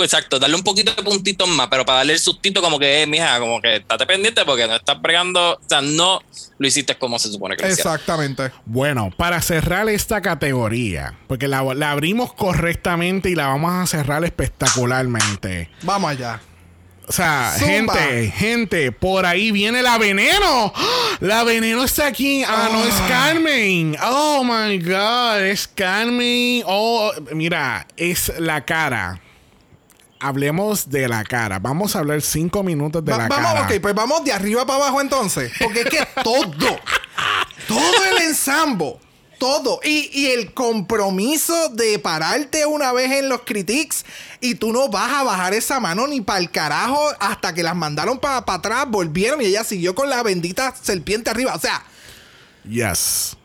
exacto, darle un poquito de puntitos más, pero para darle el sustito como que, eh, mija, como que estate pendiente porque no estás bregando, o sea, no lo hiciste como se supone que lo. Exactamente. Bueno, para cerrar esta categoría, porque la, la abrimos correctamente y la vamos a cerrar espectacularmente. Vamos allá. O sea, Zumba. gente, gente, por ahí viene la veneno. ¡Ah! La veneno está aquí. Ah, no, es Carmen. Oh my God, es Carmen. Oh, mira, es la cara. Hablemos de la cara. Vamos a hablar cinco minutos de Va- la vamos, cara. ok, pues vamos de arriba para abajo entonces. Porque es que todo, todo el ensambo, todo. Y, y el compromiso de pararte una vez en los critiques y tú no vas a bajar esa mano ni para el carajo hasta que las mandaron para atrás, volvieron y ella siguió con la bendita serpiente arriba. O sea, Yes.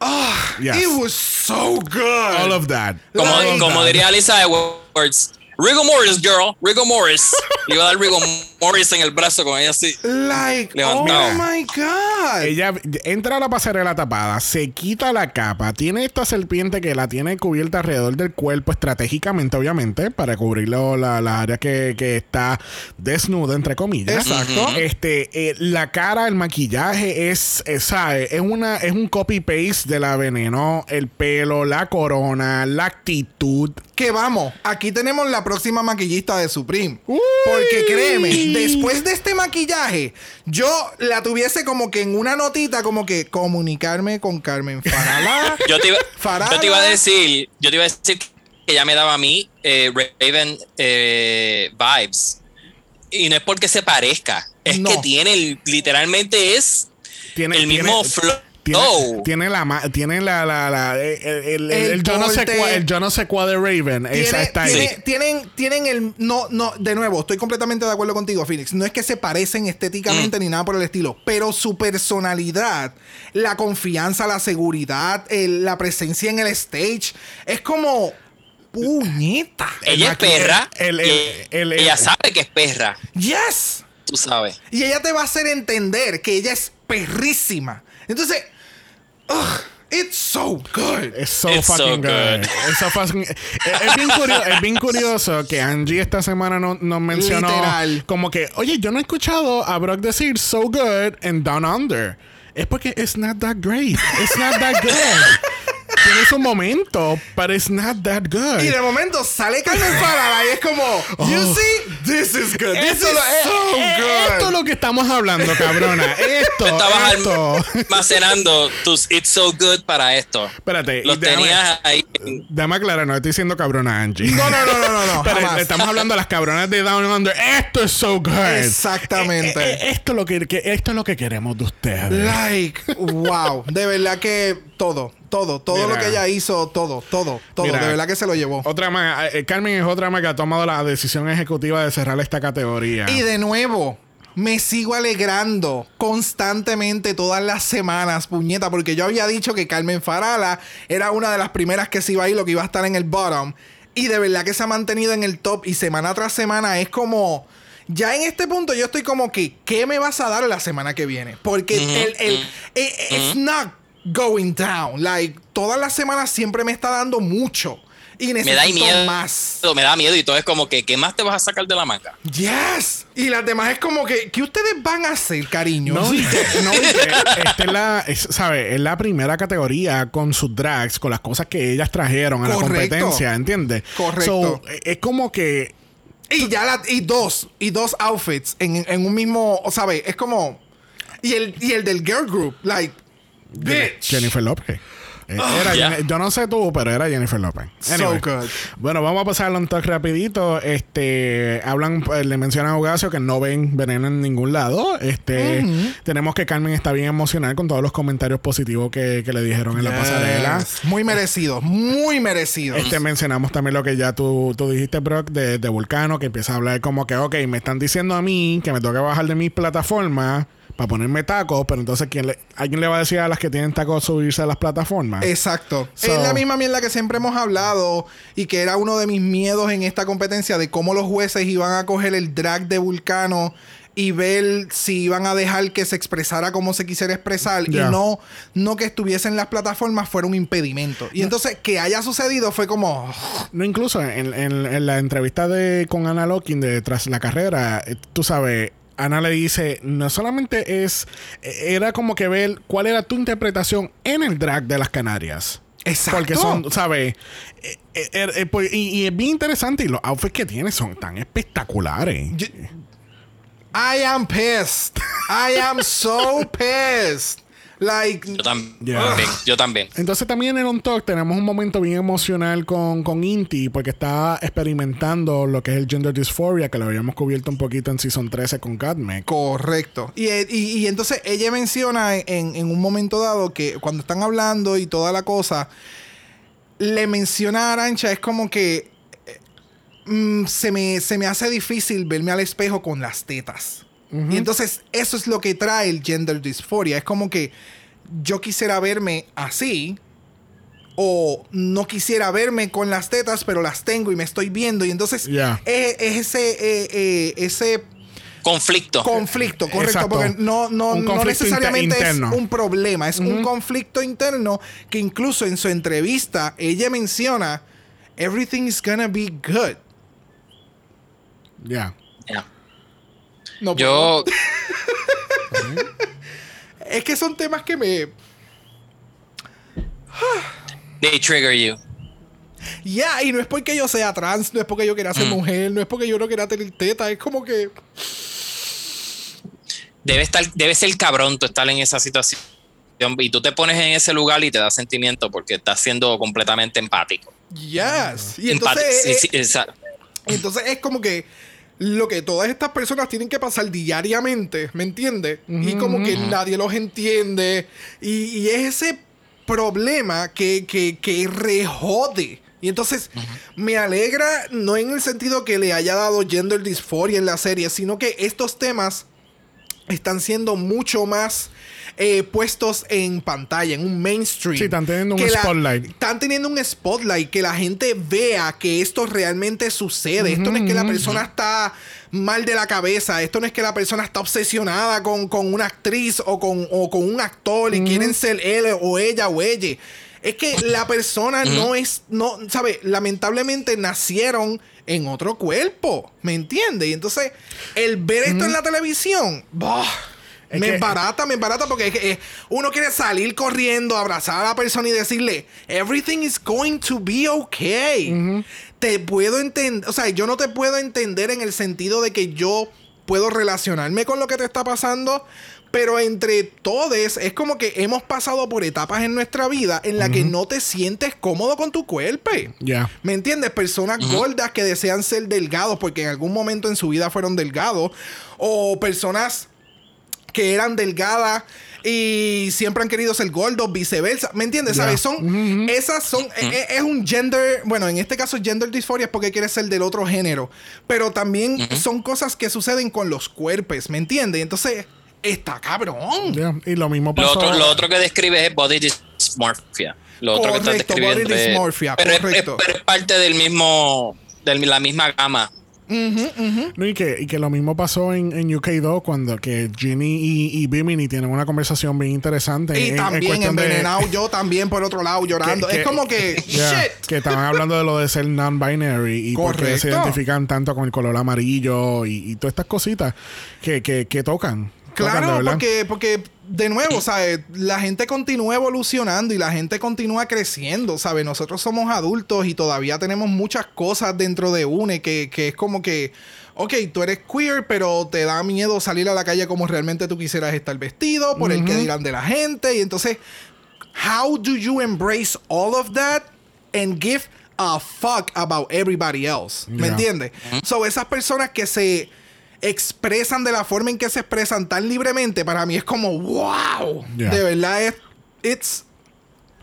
ah, Yes. it was so good. All of that. Como, como that. diría Lisa Edwards, Rigo Morris, girl, Rigo Morris. Le iba a dar Rigo Morris en el brazo con ella así. Like, Levantado. oh my God. Ella entra a la pasarela tapada, se quita la capa, tiene esta serpiente que la tiene cubierta alrededor del cuerpo estratégicamente, obviamente, para cubrir lo- la, la área que, que está desnuda, entre comillas. Exacto. Este, eh, la cara, el maquillaje es, es, ¿sabe? es una, es un copy paste de la veneno, el pelo, la corona, la actitud. Que vamos, aquí tenemos la próxima maquillista de Supreme. Porque créeme, después de este maquillaje, yo la tuviese como que en una notita, como que comunicarme con Carmen Farala. Yo te, iba, Farala. yo te iba a decir, yo te iba a decir que ella me daba a mí eh, Raven eh, vibes. Y no es porque se parezca, es No. que tiene, el- literalmente es Tiene, el mismo tiene- flow. Tiene, tiene la ma- tiene la, la, la- el, el- el- El el yo no sé el yo no sé cuál de Raven esa Tiene- está ahí tiene- tienen, tienen el. No, no, de nuevo, estoy completamente de acuerdo contigo, Phoenix. No es que se parecen estéticamente ni nada por el estilo, pero su personalidad, la confianza, la seguridad, el- la presencia en el stage, es como. Puñeta. Ella es perra. el- el- y el- el- ella sabe que es perra. Yes. Tú sabes. Y ella te va a hacer entender que ella es perrísima. Entonces, ugh, It's so good. Es so It's so fucking good. good. Es, so fucking- es- es bien curioso, es bien curioso que Angie esta semana no- nos mencionó Literal. como que, oye, yo no he escuchado a Brock decir so good en Down Under. Es porque it's not that great. It's not that good. Tiene su momento, but it's not that good. Y de momento sale Carmen Farala y es como, you see, this is good. This Esto is lo- eh, so eh, good. Esto es lo que estamos hablando, cabrona. Esto, Estabas esto. almacenando tus It's So Good para esto. Espérate. Los déjame- tenías ahí. Déjame aclarar, no estoy diciendo cabrona Angie. No, no, no, no, no, no, Pero jamás. estamos hablando de las cabronas de Down Under. Esto es so good. Exactamente. Eh, eh, esto, es lo que, que- esto es lo que queremos de ustedes. Like, wow. De verdad que todo, todo, todo Mira. lo que ella hizo, todo, todo, todo. Mira. de verdad que se lo llevó. Otra más, eh, Carmen es otra más que ha tomado la decisión ejecutiva de cerrar esta categoría. Y de nuevo, me sigo alegrando constantemente todas las semanas, puñeta, porque yo había dicho que Carmen Farala era una de las primeras que se iba a ir, lo que iba a estar en el bottom. Y de verdad que se ha mantenido en el top y semana tras semana es como... Ya en este punto yo estoy como que, ¿qué me vas a dar la semana que viene? Porque el, el, eh, it's not going down. Like, todas las semanas siempre me está dando mucho. Y Me necesito da miedo. más. Me da miedo y todo es como que, ¿qué más te vas a sacar de la manga? Yes. Y las demás es como que, ¿qué ustedes van a hacer, cariño? No, y no, y esta es la, es, ¿sabe? Es la primera categoría con sus drags, con las cosas que ellas trajeron a la Correcto. competencia, ¿entiendes? Correcto. So, es como que Y ya la, y dos, y dos outfits en, en un mismo, o sabe, es como. Y el, y el del girl group, like, bitch. Jennifer López. Eh, era Ya. Jenni- Yo no sé tú, pero era Jennifer López. So Anyway. good. Bueno, vamos a pasarlo un toque rapidito. Este, hablan, eh, le mencionan a Ugacio que no ven veneno en ningún lado. Este, tenemos que Carmen está bien emocional con todos los comentarios positivos que, que le dijeron en la pasarela. Muy merecido, muy merecido. Este, mencionamos también lo que ya tú, tú dijiste, Brock, de, de Vulcano, que empieza a hablar como que, ok, me están diciendo a mí que me que bajar de mis plataformas para ponerme tacos, pero entonces ¿quién le, ¿alguien le va a decir a las que tienen tacos subirse a las plataformas? Exacto. So- es la misma mierda que siempre hemos hablado y que era uno de mis miedos en esta competencia de cómo los jueces iban a coger el drag de Vulcano y ver si iban a dejar que se expresara como se quisiera expresar y no, no que estuviese en las plataformas fuera un impedimento. Y entonces que haya sucedido fue como... No, incluso en, en- en la entrevista de con Ana Locking de Tras la Carrera, eh, tú sabes, Ana le dice, no solamente es, era como que ver cuál era tu interpretación en el drag de las Canarias. Exacto. Porque son, ¿sabes? Eh, eh, eh, eh, pues, y, y es bien interesante y los outfits que tiene son tan espectaculares. Yo- I am pissed. I am so pissed. Like... Yo también. Yo también. Entonces también en On Talk tenemos un momento bien emocional con, con Inti porque está experimentando lo que es el gender dysphoria que lo habíamos cubierto un poquito en Season 13 con Catmec. Correcto. Y, eh, y- y entonces ella menciona en, en un momento dado que cuando están hablando y toda la cosa, le menciona a Arancha, es como que eh, mm, se, me, se me hace difícil verme al espejo con las tetas. Y entonces eso es lo que trae el gender dysphoria. Es como que yo quisiera verme así. O no quisiera verme con las tetas, pero las tengo y me estoy viendo. Y entonces es, es ese, eh, eh, ese Conflicto. conflicto, correcto, Exacto. porque no, no, no necesariamente inter- es un problema, es un conflicto interno que incluso en su entrevista ella menciona everything is gonna be good. Ya. Ya. No, Yo, es que son temas que me they trigger you. ya y no es porque yo sea trans, no es porque yo quiera ser Mm. mujer, no es porque yo no quiera tener teta, es como que Debe estar, debe ser cabrón tú estar en esa situación y tú te pones en ese lugar y te da sentimiento porque estás siendo completamente empático. yes. Y Empático, entonces Entonces es como que lo que todas estas personas tienen que pasar diariamente, ¿me entiendes? Y como que nadie los entiende. Y, y es ese problema que, que, que rejode. Y entonces me alegra, no en el sentido que le haya dado gender dysphoria en la serie, sino que estos temas están siendo mucho más eh, puestos en pantalla, en un mainstream. Sí, están teniendo un la- spotlight. están teniendo un spotlight, que la gente vea que esto realmente sucede. Esto no es que la persona está mal de la cabeza, esto no es que la persona está obsesionada con, con una actriz o con, o con un actor y quieren ser él o ella o ella. Es que la persona no es, no, ¿sabes? Lamentablemente nacieron en otro cuerpo, ¿me entiendes? Y entonces, el ver esto en la televisión, bah, Es me embarata, me embarata porque es que, uno quiere salir corriendo, abrazar a la persona y decirle, everything is going to be okay. Te puedo entender, o sea, yo no te puedo entender en el sentido de que yo puedo relacionarme con lo que te está pasando, pero entre todos es como que hemos pasado por etapas en nuestra vida en la que no te sientes cómodo con tu cuerpo. Ya. ¿Me entiendes? Personas gordas que desean ser delgados porque en algún momento en su vida fueron delgados. O personas que eran delgadas y siempre han querido ser gordos, viceversa. ¿Me entiendes? ¿Sabes? Son, esas son, e- e- es, un gender, bueno, en este caso gender dysphoria es porque quieres ser del otro género. Pero también son cosas que suceden con los cuerpos, ¿me entiendes? Entonces, está cabrón. Y lo mismo Lo pasó. otro, lo otro que describe es body dysmorphia. Lo otro que estás describiendo body dysmorphia, pero, es- correcto. Es, pero es parte del mismo, de la misma gama. No, y, que, y que lo mismo pasó en, en UK2 cuando que Ginny y, y Bimini tienen una conversación bien interesante. Y en- en también de- envenenado yo también por otro lado llorando. que- es como que, shit. que estaban hablando de lo de ser non-binary y por qué se identifican tanto con el color amarillo y, y todas estas cositas que, que, que tocan. Claro, porque, porque de nuevo, ¿sabes? La gente continúa evolucionando y la gente continúa creciendo, ¿sabes? Nosotros somos adultos y todavía tenemos muchas cosas dentro de UNE que, que es como que, ok, tú eres queer, pero te da miedo salir a la calle como realmente tú quisieras estar vestido, por el que dirán de la gente. Y entonces, how do you embrace all of that and give a fuck about everybody else? ¿Me entiendes? So, esas personas que se expresan de la forma en que se expresan tan libremente, para mí es como, wow. Yeah. De verdad es, it's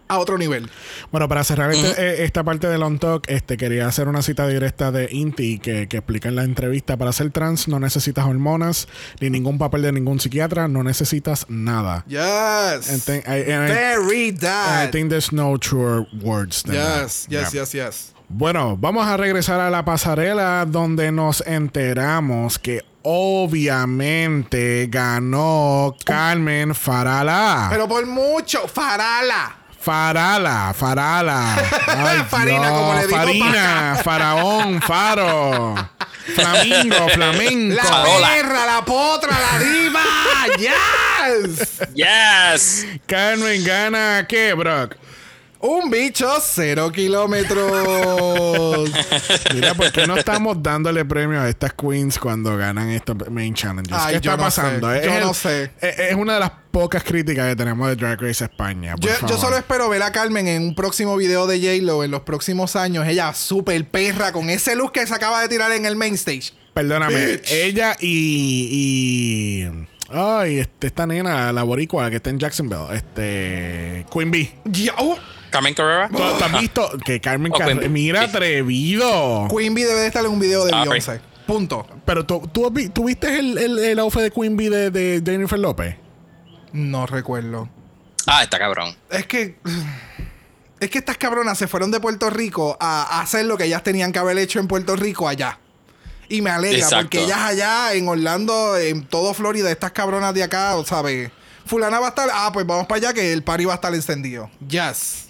a otro nivel. Bueno, para cerrar este- eh, esta parte del On Talk, este, quería hacer una cita directa de Inti que, que explica en la entrevista: para ser trans no necesitas hormonas ni ningún papel de ningún psiquiatra, no necesitas nada. Yes. And and I- Very And I that. think there's no truer words than Yes, that. yes, Yeah. yes, yes. Bueno, vamos a regresar a la pasarela donde nos enteramos que obviamente ganó Carmen Farala. Pero por mucho, Farala. Farala, Farala. Ay, Farina, Dios, como le digo Farina, Faraón, Faro. Flamingo, flamenco. La perra, la potra, la diva. yes. Yes. Carmen gana, ¿qué, Brock? Un bicho cero kilómetros. Mira, ¿por qué no estamos dándole premio a estas queens cuando ganan estos main challenges? Ay, ¿Qué yo está no pasando? sé, Es yo el- no sé. Es, es una de las pocas críticas que tenemos de Drag Race España. Yo, yo solo espero ver a Carmen en un próximo video de J-Lo en los próximos años. Ella súper perra con ese look que se acaba de tirar en el main stage. Perdóname, Bitch. ella y. y ay, este, esta nena, la boricua que está en Jacksonville, este. Queen Bee. Ya- oh, Carmen Carrera. ¿Tú, tú has visto que Carmen Oh, Car- Queen Bee. Mira, Sí. atrevido. Queen Bee debe de estar en un video de Ah. Beyoncé. Punto. Pero tú, tú, has vi- ¿tú viste el, el, el outfit de Queen Bee de, de Jennifer López. No recuerdo. Ah, está cabrón. Es que. Es que estas cabronas se fueron de Puerto Rico a hacer lo que ellas tenían que haber hecho en Puerto Rico allá. Y me alegra, Exacto. porque ellas allá en Orlando, en todo Florida, estas cabronas de acá, ¿sabes? Fulana va a estar, ah, pues vamos para allá que el party va a estar encendido. Yes.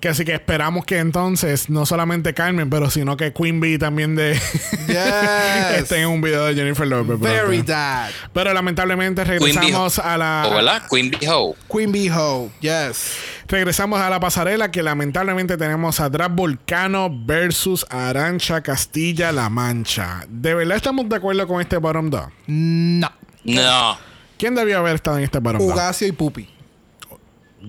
Que así que esperamos que entonces no solamente Carmen, pero sino que Queen Bee también de Yes. esté en un video de Jennifer López. Very that. Pero lamentablemente regresamos a la. Queen Bee Ho. Queen Bee Ho. Yes. regresamos a la pasarela que lamentablemente tenemos a Drag Volcano versus Arancha Castilla La Mancha. ¿De verdad estamos de acuerdo con este bottom 2? No. No. ¿Quién debió haber estado en este bottom 2? Ugacio y Pupi.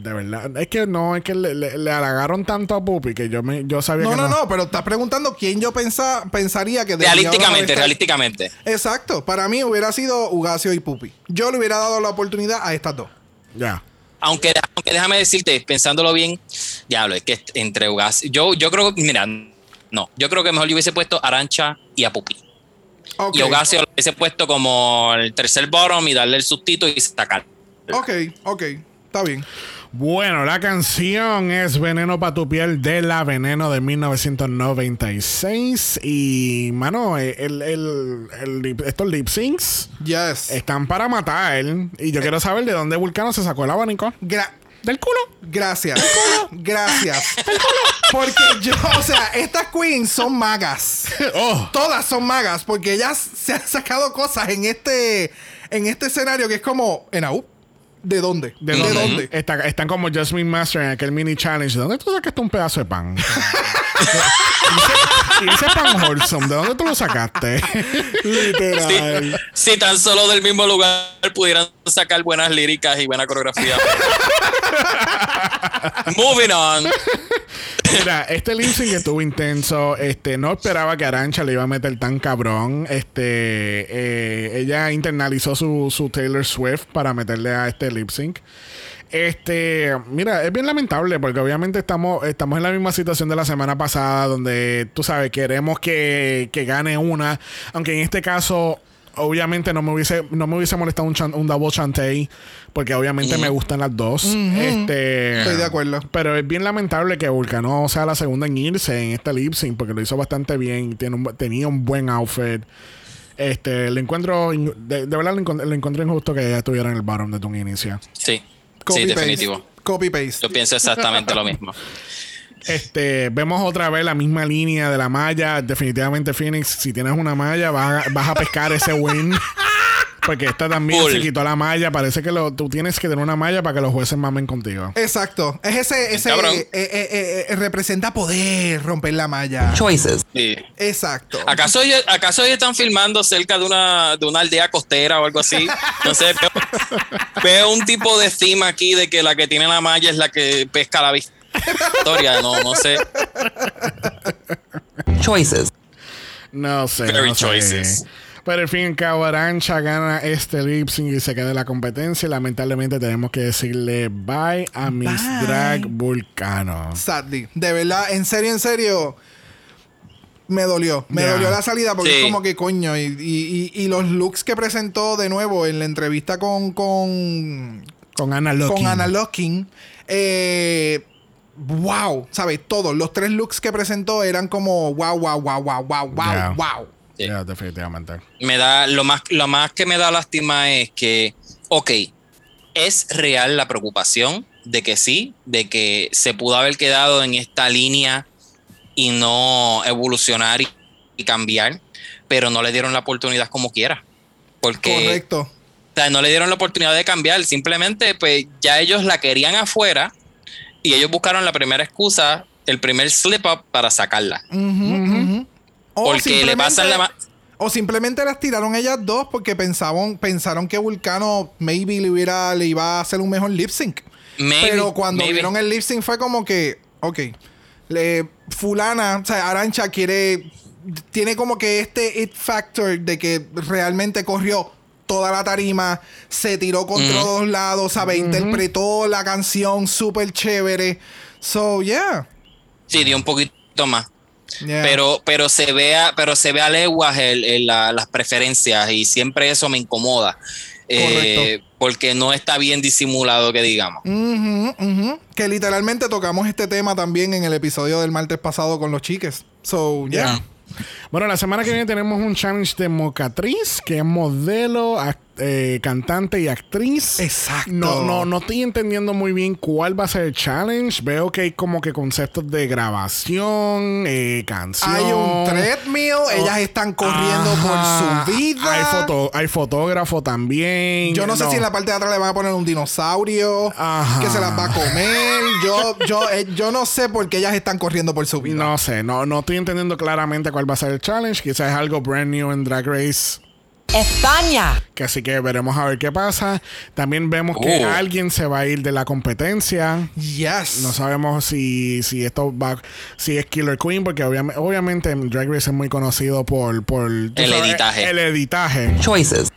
De verdad, es que no, es que le, le- le halagaron tanto a Pupi que yo me yo sabía No, que no, no, pero estás preguntando quién yo pensa, pensaría que Realísticamente, realísticamente. Exacto. Para mí hubiera sido Ugacio y Pupi. Yo le hubiera dado la oportunidad a estas dos. Ya. Aunque, aunque déjame decirte, pensándolo bien, diablo, es que entre Ugas. Yo, yo creo, mira, no. Yo creo que mejor yo hubiese puesto a Arancha y a Pupi. Ok. Y Ocasio lo hubiese puesto como el tercer bottom y darle el sustito y sacar. Ok, ok. Está bien. Bueno, la canción es Veneno para tu piel de la Veneno de 1996. Y, mano, el, el- el- el estos lip syncs Yes. están para matar. Y yo quiero saber de dónde Vulcano se sacó el abanico. Gra- Del culo. gracias. gracias. Porque yo, o sea, estas queens son magas. Oh. Todas son magas porque ellas se han sacado cosas en este en este escenario que es como en AU. ¿De dónde? ¿De dónde? Está- están como Jasmine Master en aquel mini challenge. ¿De dónde tú sacaste un pedazo de pan? ese, pan wholesome, ¿de dónde tú lo sacaste? Literal. Si tan solo del mismo lugar pudieran sacar buenas líricas y buena coreografía. Moving on. Mira, este lip sync estuvo intenso. Este, no esperaba que Arancha le iba a meter tan cabrón. Este, eh, ella internalizó su, su Taylor Swift para meterle a este lip sync. Este, mira, es bien lamentable porque obviamente estamos, estamos en la misma situación de la semana pasada donde, tú sabes, queremos que, que gane una, aunque en este caso, obviamente no me hubiese, no me hubiese molestado un, chan- un double chantey porque obviamente me gustan las dos. Este, Estoy de acuerdo. pero es bien lamentable que Vulcano sea la segunda en irse en este lip sync porque lo hizo bastante bien, tiene un- tenía un buen outfit. Este, le encuentro, de, de verdad le encontré injusto que ella estuviera en el bottom de un inicio. Sí, Copy sí, paste. definitivo. Copy paste. Yo pienso exactamente lo mismo. Este, vemos otra vez la misma línea de la malla. Definitivamente, Phoenix, si tienes una malla, vas a, vas a pescar ese win. Porque esta también se quitó la malla. Parece que lo, tú tienes que tener una malla para que los jueces mamen contigo. Exacto. Es ese, ese Cabrón. eh, eh, eh, eh, representa poder romper la malla. Choices. Sí. Exacto. ¿Acaso, ellos- ¿Acaso ellos están filmando cerca de una, de una aldea costera o algo así? No sé, veo, veo un tipo de theme aquí de que la que tiene la malla es la que pesca la victoria. No, no sé. Choices. No sé. Very no sé. choices. Pero al fin y al cabo, Arancha gana este lip sync y se queda en la competencia. Y lamentablemente tenemos que decirle bye a Miss Bye. Drag Vulcano. Sadly. De verdad, en serio, en serio. Me dolió. Me dolió la salida porque Sí. es como que coño. Y, y- y- y los looks que presentó de nuevo en la entrevista con. con. Con Ana Locking. con Anna Locking. Eh, wow. ¿Sabes? Todos. Los tres looks que presentó eran como wow, wow, wow, wow, wow, wow, wow. Sí. Definitivamente. me da lo más lo más que me da lástima es que ok es real la preocupación de que sí de que se pudo haber quedado en esta línea y no evolucionar y, y cambiar pero no le dieron la oportunidad como quiera porque Correcto. o sea, no le dieron la oportunidad de cambiar simplemente pues ya ellos la querían afuera y ellos buscaron la primera excusa el primer slip up para sacarla. O porque le pasan la ma- O simplemente las tiraron ellas dos porque pensaban, pensaron que Vulcano maybe le, hubiera, le iba a hacer un mejor lip sync. Maybe, Pero cuando maybe. vieron el lip sync fue como que, ok, le, fulana, o sea, Arancha quiere, tiene como que este it factor de que realmente corrió toda la tarima, se tiró contra Ujú. todos lados, ¿sabes? Interpretó la canción súper chévere. So, yeah. sí dio un poquito más yeah. pero pero se vea pero se ve a leguas el- el- la- las preferencias y siempre eso me incomoda eh, porque no está bien disimulado que digamos. Que literalmente tocamos este tema también en el episodio del martes pasado con los chiques. So, yeah. Bueno, la semana que viene tenemos un challenge de Mocatriz, que es modelo, eh, cantante y actriz. Exacto. No, no, no estoy entendiendo muy bien cuál va a ser el challenge. Veo que hay como que conceptos de grabación, eh, canción. Hay un treadmill, ellas están corriendo Ajá. por su vida. Hay, foto, hay fotógrafo también. Yo no sé si en la parte de atrás le van a poner un dinosaurio Ajá. que se las va a comer. Yo, yo, eh, yo no sé por qué ellas están corriendo por su vida. No sé, no, no estoy entendiendo claramente cuál va a ser el challenge. Quizás es algo brand new en Drag Race. España. Que así que veremos a ver qué pasa. También vemos que Oh. alguien se va a ir de la competencia. Yes. No sabemos si, si esto va, si es Killer Queen, porque obviamente, obviamente Drag Race es muy conocido por, por El editaje. El editaje. Choices.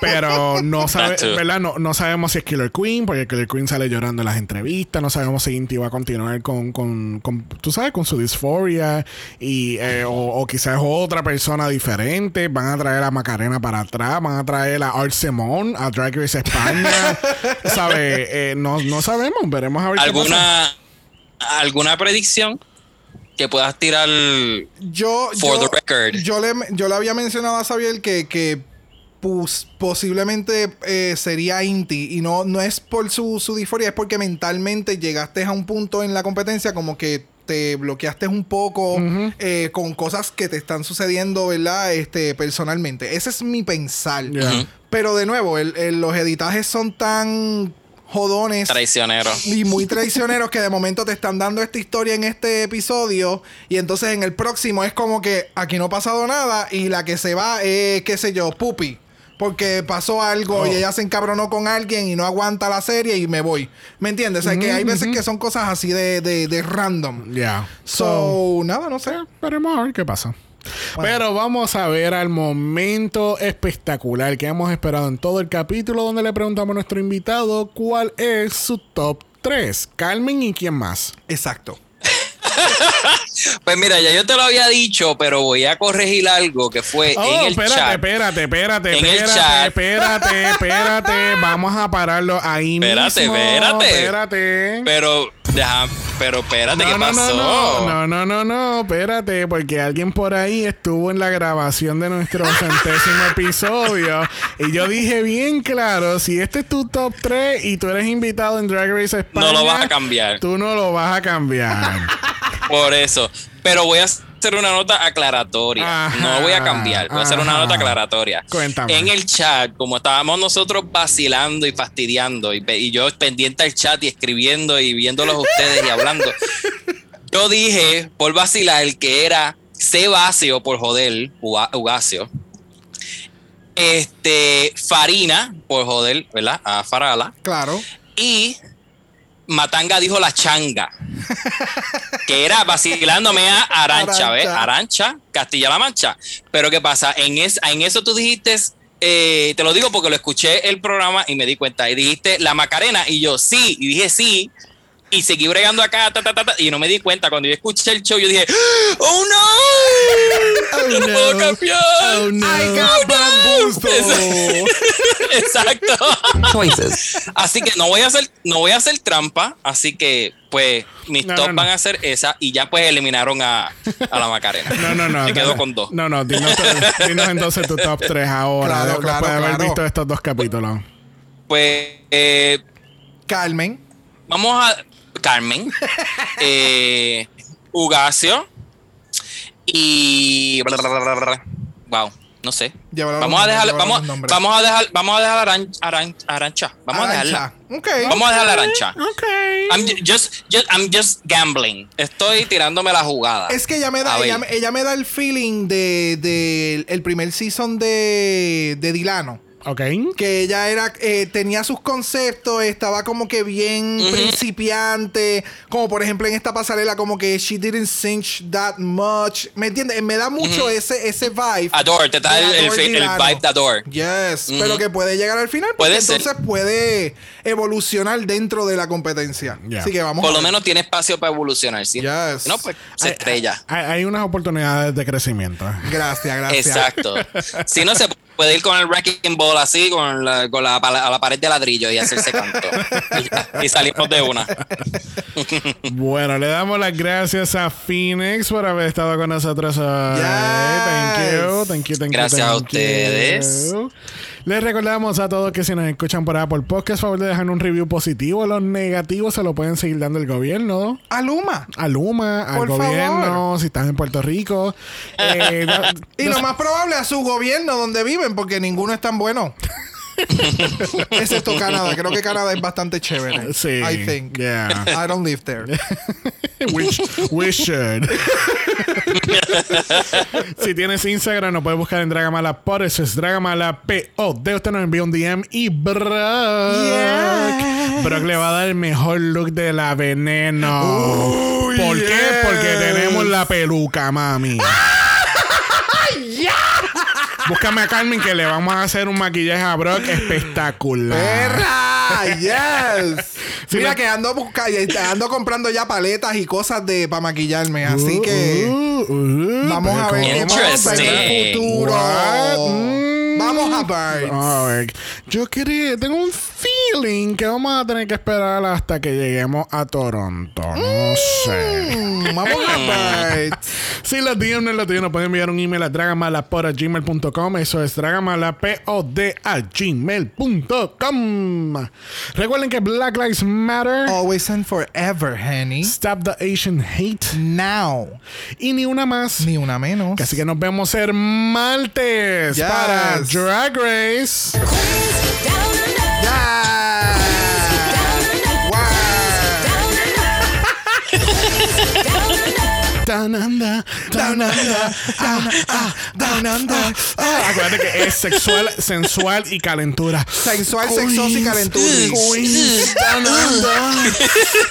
Pero no, sabe. ¿verdad? No, no sabemos si es Killer Queen, porque Killer Queen sale llorando en las entrevistas. No sabemos si Inti va a continuar con, con, con, tú sabes, con su disforia. Y, eh, o, o quizás otra persona diferente. Van a traer a Macarena para atrás. Van a traer a Art Simon, a Drag Race España. ¿Sabes? Eh, no, no sabemos. Veremos a ver qué pasa. ¿Alguna, ¿Alguna predicción que puedas tirar? Yo, For yo, the record. yo le, yo le había mencionado a Xavier que, que pus- posiblemente eh, sería Inti. Y no, no es por su, su disforia, es porque mentalmente llegaste a un punto en la competencia como que te bloqueaste un poco eh, con cosas que te están sucediendo, ¿verdad? Este, personalmente. Ese es mi pensar. Yeah. Pero de nuevo, el- el- los editajes son tan jodones Traicionero. y muy traicioneros que de momento te están dando esta historia en este episodio y entonces en el próximo es como que aquí no ha pasado nada y la que se va es, qué sé yo, Pupi. Porque pasó algo y ella se encabronó con alguien y no aguanta la serie y me voy. ¿Me entiendes? O sea, que hay veces que son cosas así de, de, de random. Yeah. So, nada, no sé. Veremos a ver qué pasa. Pero vamos a ver al momento espectacular que hemos esperado en todo el capítulo donde le preguntamos a nuestro invitado cuál es su top 3. Carmen y quién más. Exacto. Pues mira, ya yo te lo había dicho, pero voy a corregir algo que fue Oh, en el espérate, chat. espérate, espérate, En el espérate, chat. espérate, espérate. Vamos a pararlo ahí Espérate, mismo. espérate. Espérate. Pero, deja, pero espérate, ¿qué no, no, pasó? no, no, no, no, no, espérate, porque alguien por ahí estuvo en la grabación de nuestro centésimo episodio y yo dije bien claro, si este es tu top 3 y tú eres invitado en Drag Race España, No lo vas a cambiar. Tú no lo vas a cambiar. Por eso. Pero voy a hacer una nota aclaratoria. Ajá, no voy a cambiar. Voy a hacer una nota aclaratoria. Cuéntame. En el chat, como estábamos nosotros vacilando y fastidiando, y, yo pendiente al chat y escribiendo y viéndolos ustedes y hablando, yo dije por vacilar que era Sebasio por joder, Uga- Ugacio. Este, Farina por joder, ¿verdad? A Farala. Claro. Y Matanga dijo la changa. que era vacilándome a Arancha, ¿ves? Arancha. Castilla-La Mancha. Pero ¿qué pasa? En, es, en eso tú dijiste, eh, te lo digo porque lo escuché el programa y me di cuenta. Y dijiste la Macarena. Y yo, sí. Y dije, sí. Y seguí bregando acá, ta, ta, ta, ta, y no me di cuenta. Cuando yo escuché el show, yo dije, ¡Oh no! ¡No puedo cambiar! Oh, no. I got. Exacto. Choices. Así que no voy a hacer, no voy a hacer trampa. Así que, pues, mis No, top no, no. van a ser esa. Y ya pues eliminaron a, a la Macarena. No, no, no. Me quedo con dos. No, no, dinos, dinos entonces tu top 3 ahora. Claro, de haber claro. visto estos dos capítulos. Pues, eh, Carmen. vamos a. Carmen. eh, Ugacio. Y. Wow, no sé. Vamos a dejar, vamos, vamos a dejar, vamos a dejar Aran- Aran- Arancha. Vamos a dejarla. Arancha. Ok. Vamos a dejar la Arancha. Ok. I'm ju- just, just, I'm just gambling. Estoy tirándome la jugada. Es que ella me da, ella, me- ella me da el feeling de, de el primer season de, de Dilano. Ok. Que ella era, eh, tenía sus conceptos, estaba como que bien principiante. Como por ejemplo en esta pasarela, como que she didn't cinch that much. ¿Me entiendes? Me da mucho ese, ese vibe. Adore, te da el, el, vibe de Adore. Yes, pero que puede llegar al final Puede ser. entonces puede evolucionar dentro de la competencia. Yeah. Así que vamos Por a lo menos tiene espacio para evolucionar. ¿sí? Yes. No, pues se Hay- estrella. Hay, hay unas oportunidades de crecimiento. Gracias, gracias. Exacto. Si no, se puede ir con el wrecking ball así, con la, con la, a la pared de ladrillo y hacerse canto. y, y salimos de una. Bueno, le damos las gracias a Phoenix por haber estado con nosotros hoy. Thank you, thank you, thank you, Gracias a ustedes. you. Les recordamos a todos que si nos escuchan por Apple Podcast, favor de dejar un review positivo. Los negativos se lo pueden seguir dando el gobierno. Aluma. A Luma, al Por gobierno, favor. si están en Puerto Rico. Eh, da- Y lo más probable a su gobierno donde viven, porque ninguno es tan bueno. Excepto Canadá. Creo que Canadá es bastante chévere. Sí. I think. Yeah. I don't live there. we, sh- we should. si tienes Instagram, nos puedes buscar en Dragamala por eso es Dragamala P-O-D. Usted nos envía un DM y Brock. Yes. Brock le va a dar el mejor look de la veneno. Uy, ¿Por qué? Porque tenemos la peluca, mami. Búscame a Carmen que le vamos a hacer un maquillaje a Brock espectacular. ¡Perra! ¡Yes! Sí, Mira la- que ando buscando, ando comprando ya paletas y cosas de para maquillarme. Así que Uh, uh, vamos a ver qué vamos a ver en el futuro. Vamos a ver. A ver, yo quería, tengo un feeling que vamos a tener que esperar hasta que lleguemos a Toronto. No sé. Mm, vamos a ver. Si los DM no lo tienen, nos pueden enviar un email a dragamala.gmail.com. Eso es dragamala, P-O-D a gmail.com. Recuerden que Black Lives Matter, Always and forever, honey. Stop the Asian Hate Now. y ni una más. Ni una menos. Así que nos vemos el martes Yes. para Drag Race. Ya. Down under, down under, ah, ah, down under. Ah, acuérdate que es sexual, sensual y calentura. Sensual, sexoso y calentura. Queens down under.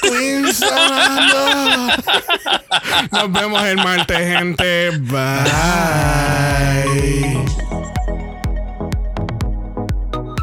Queens down under. Nos vemos el martes, gente. Bye.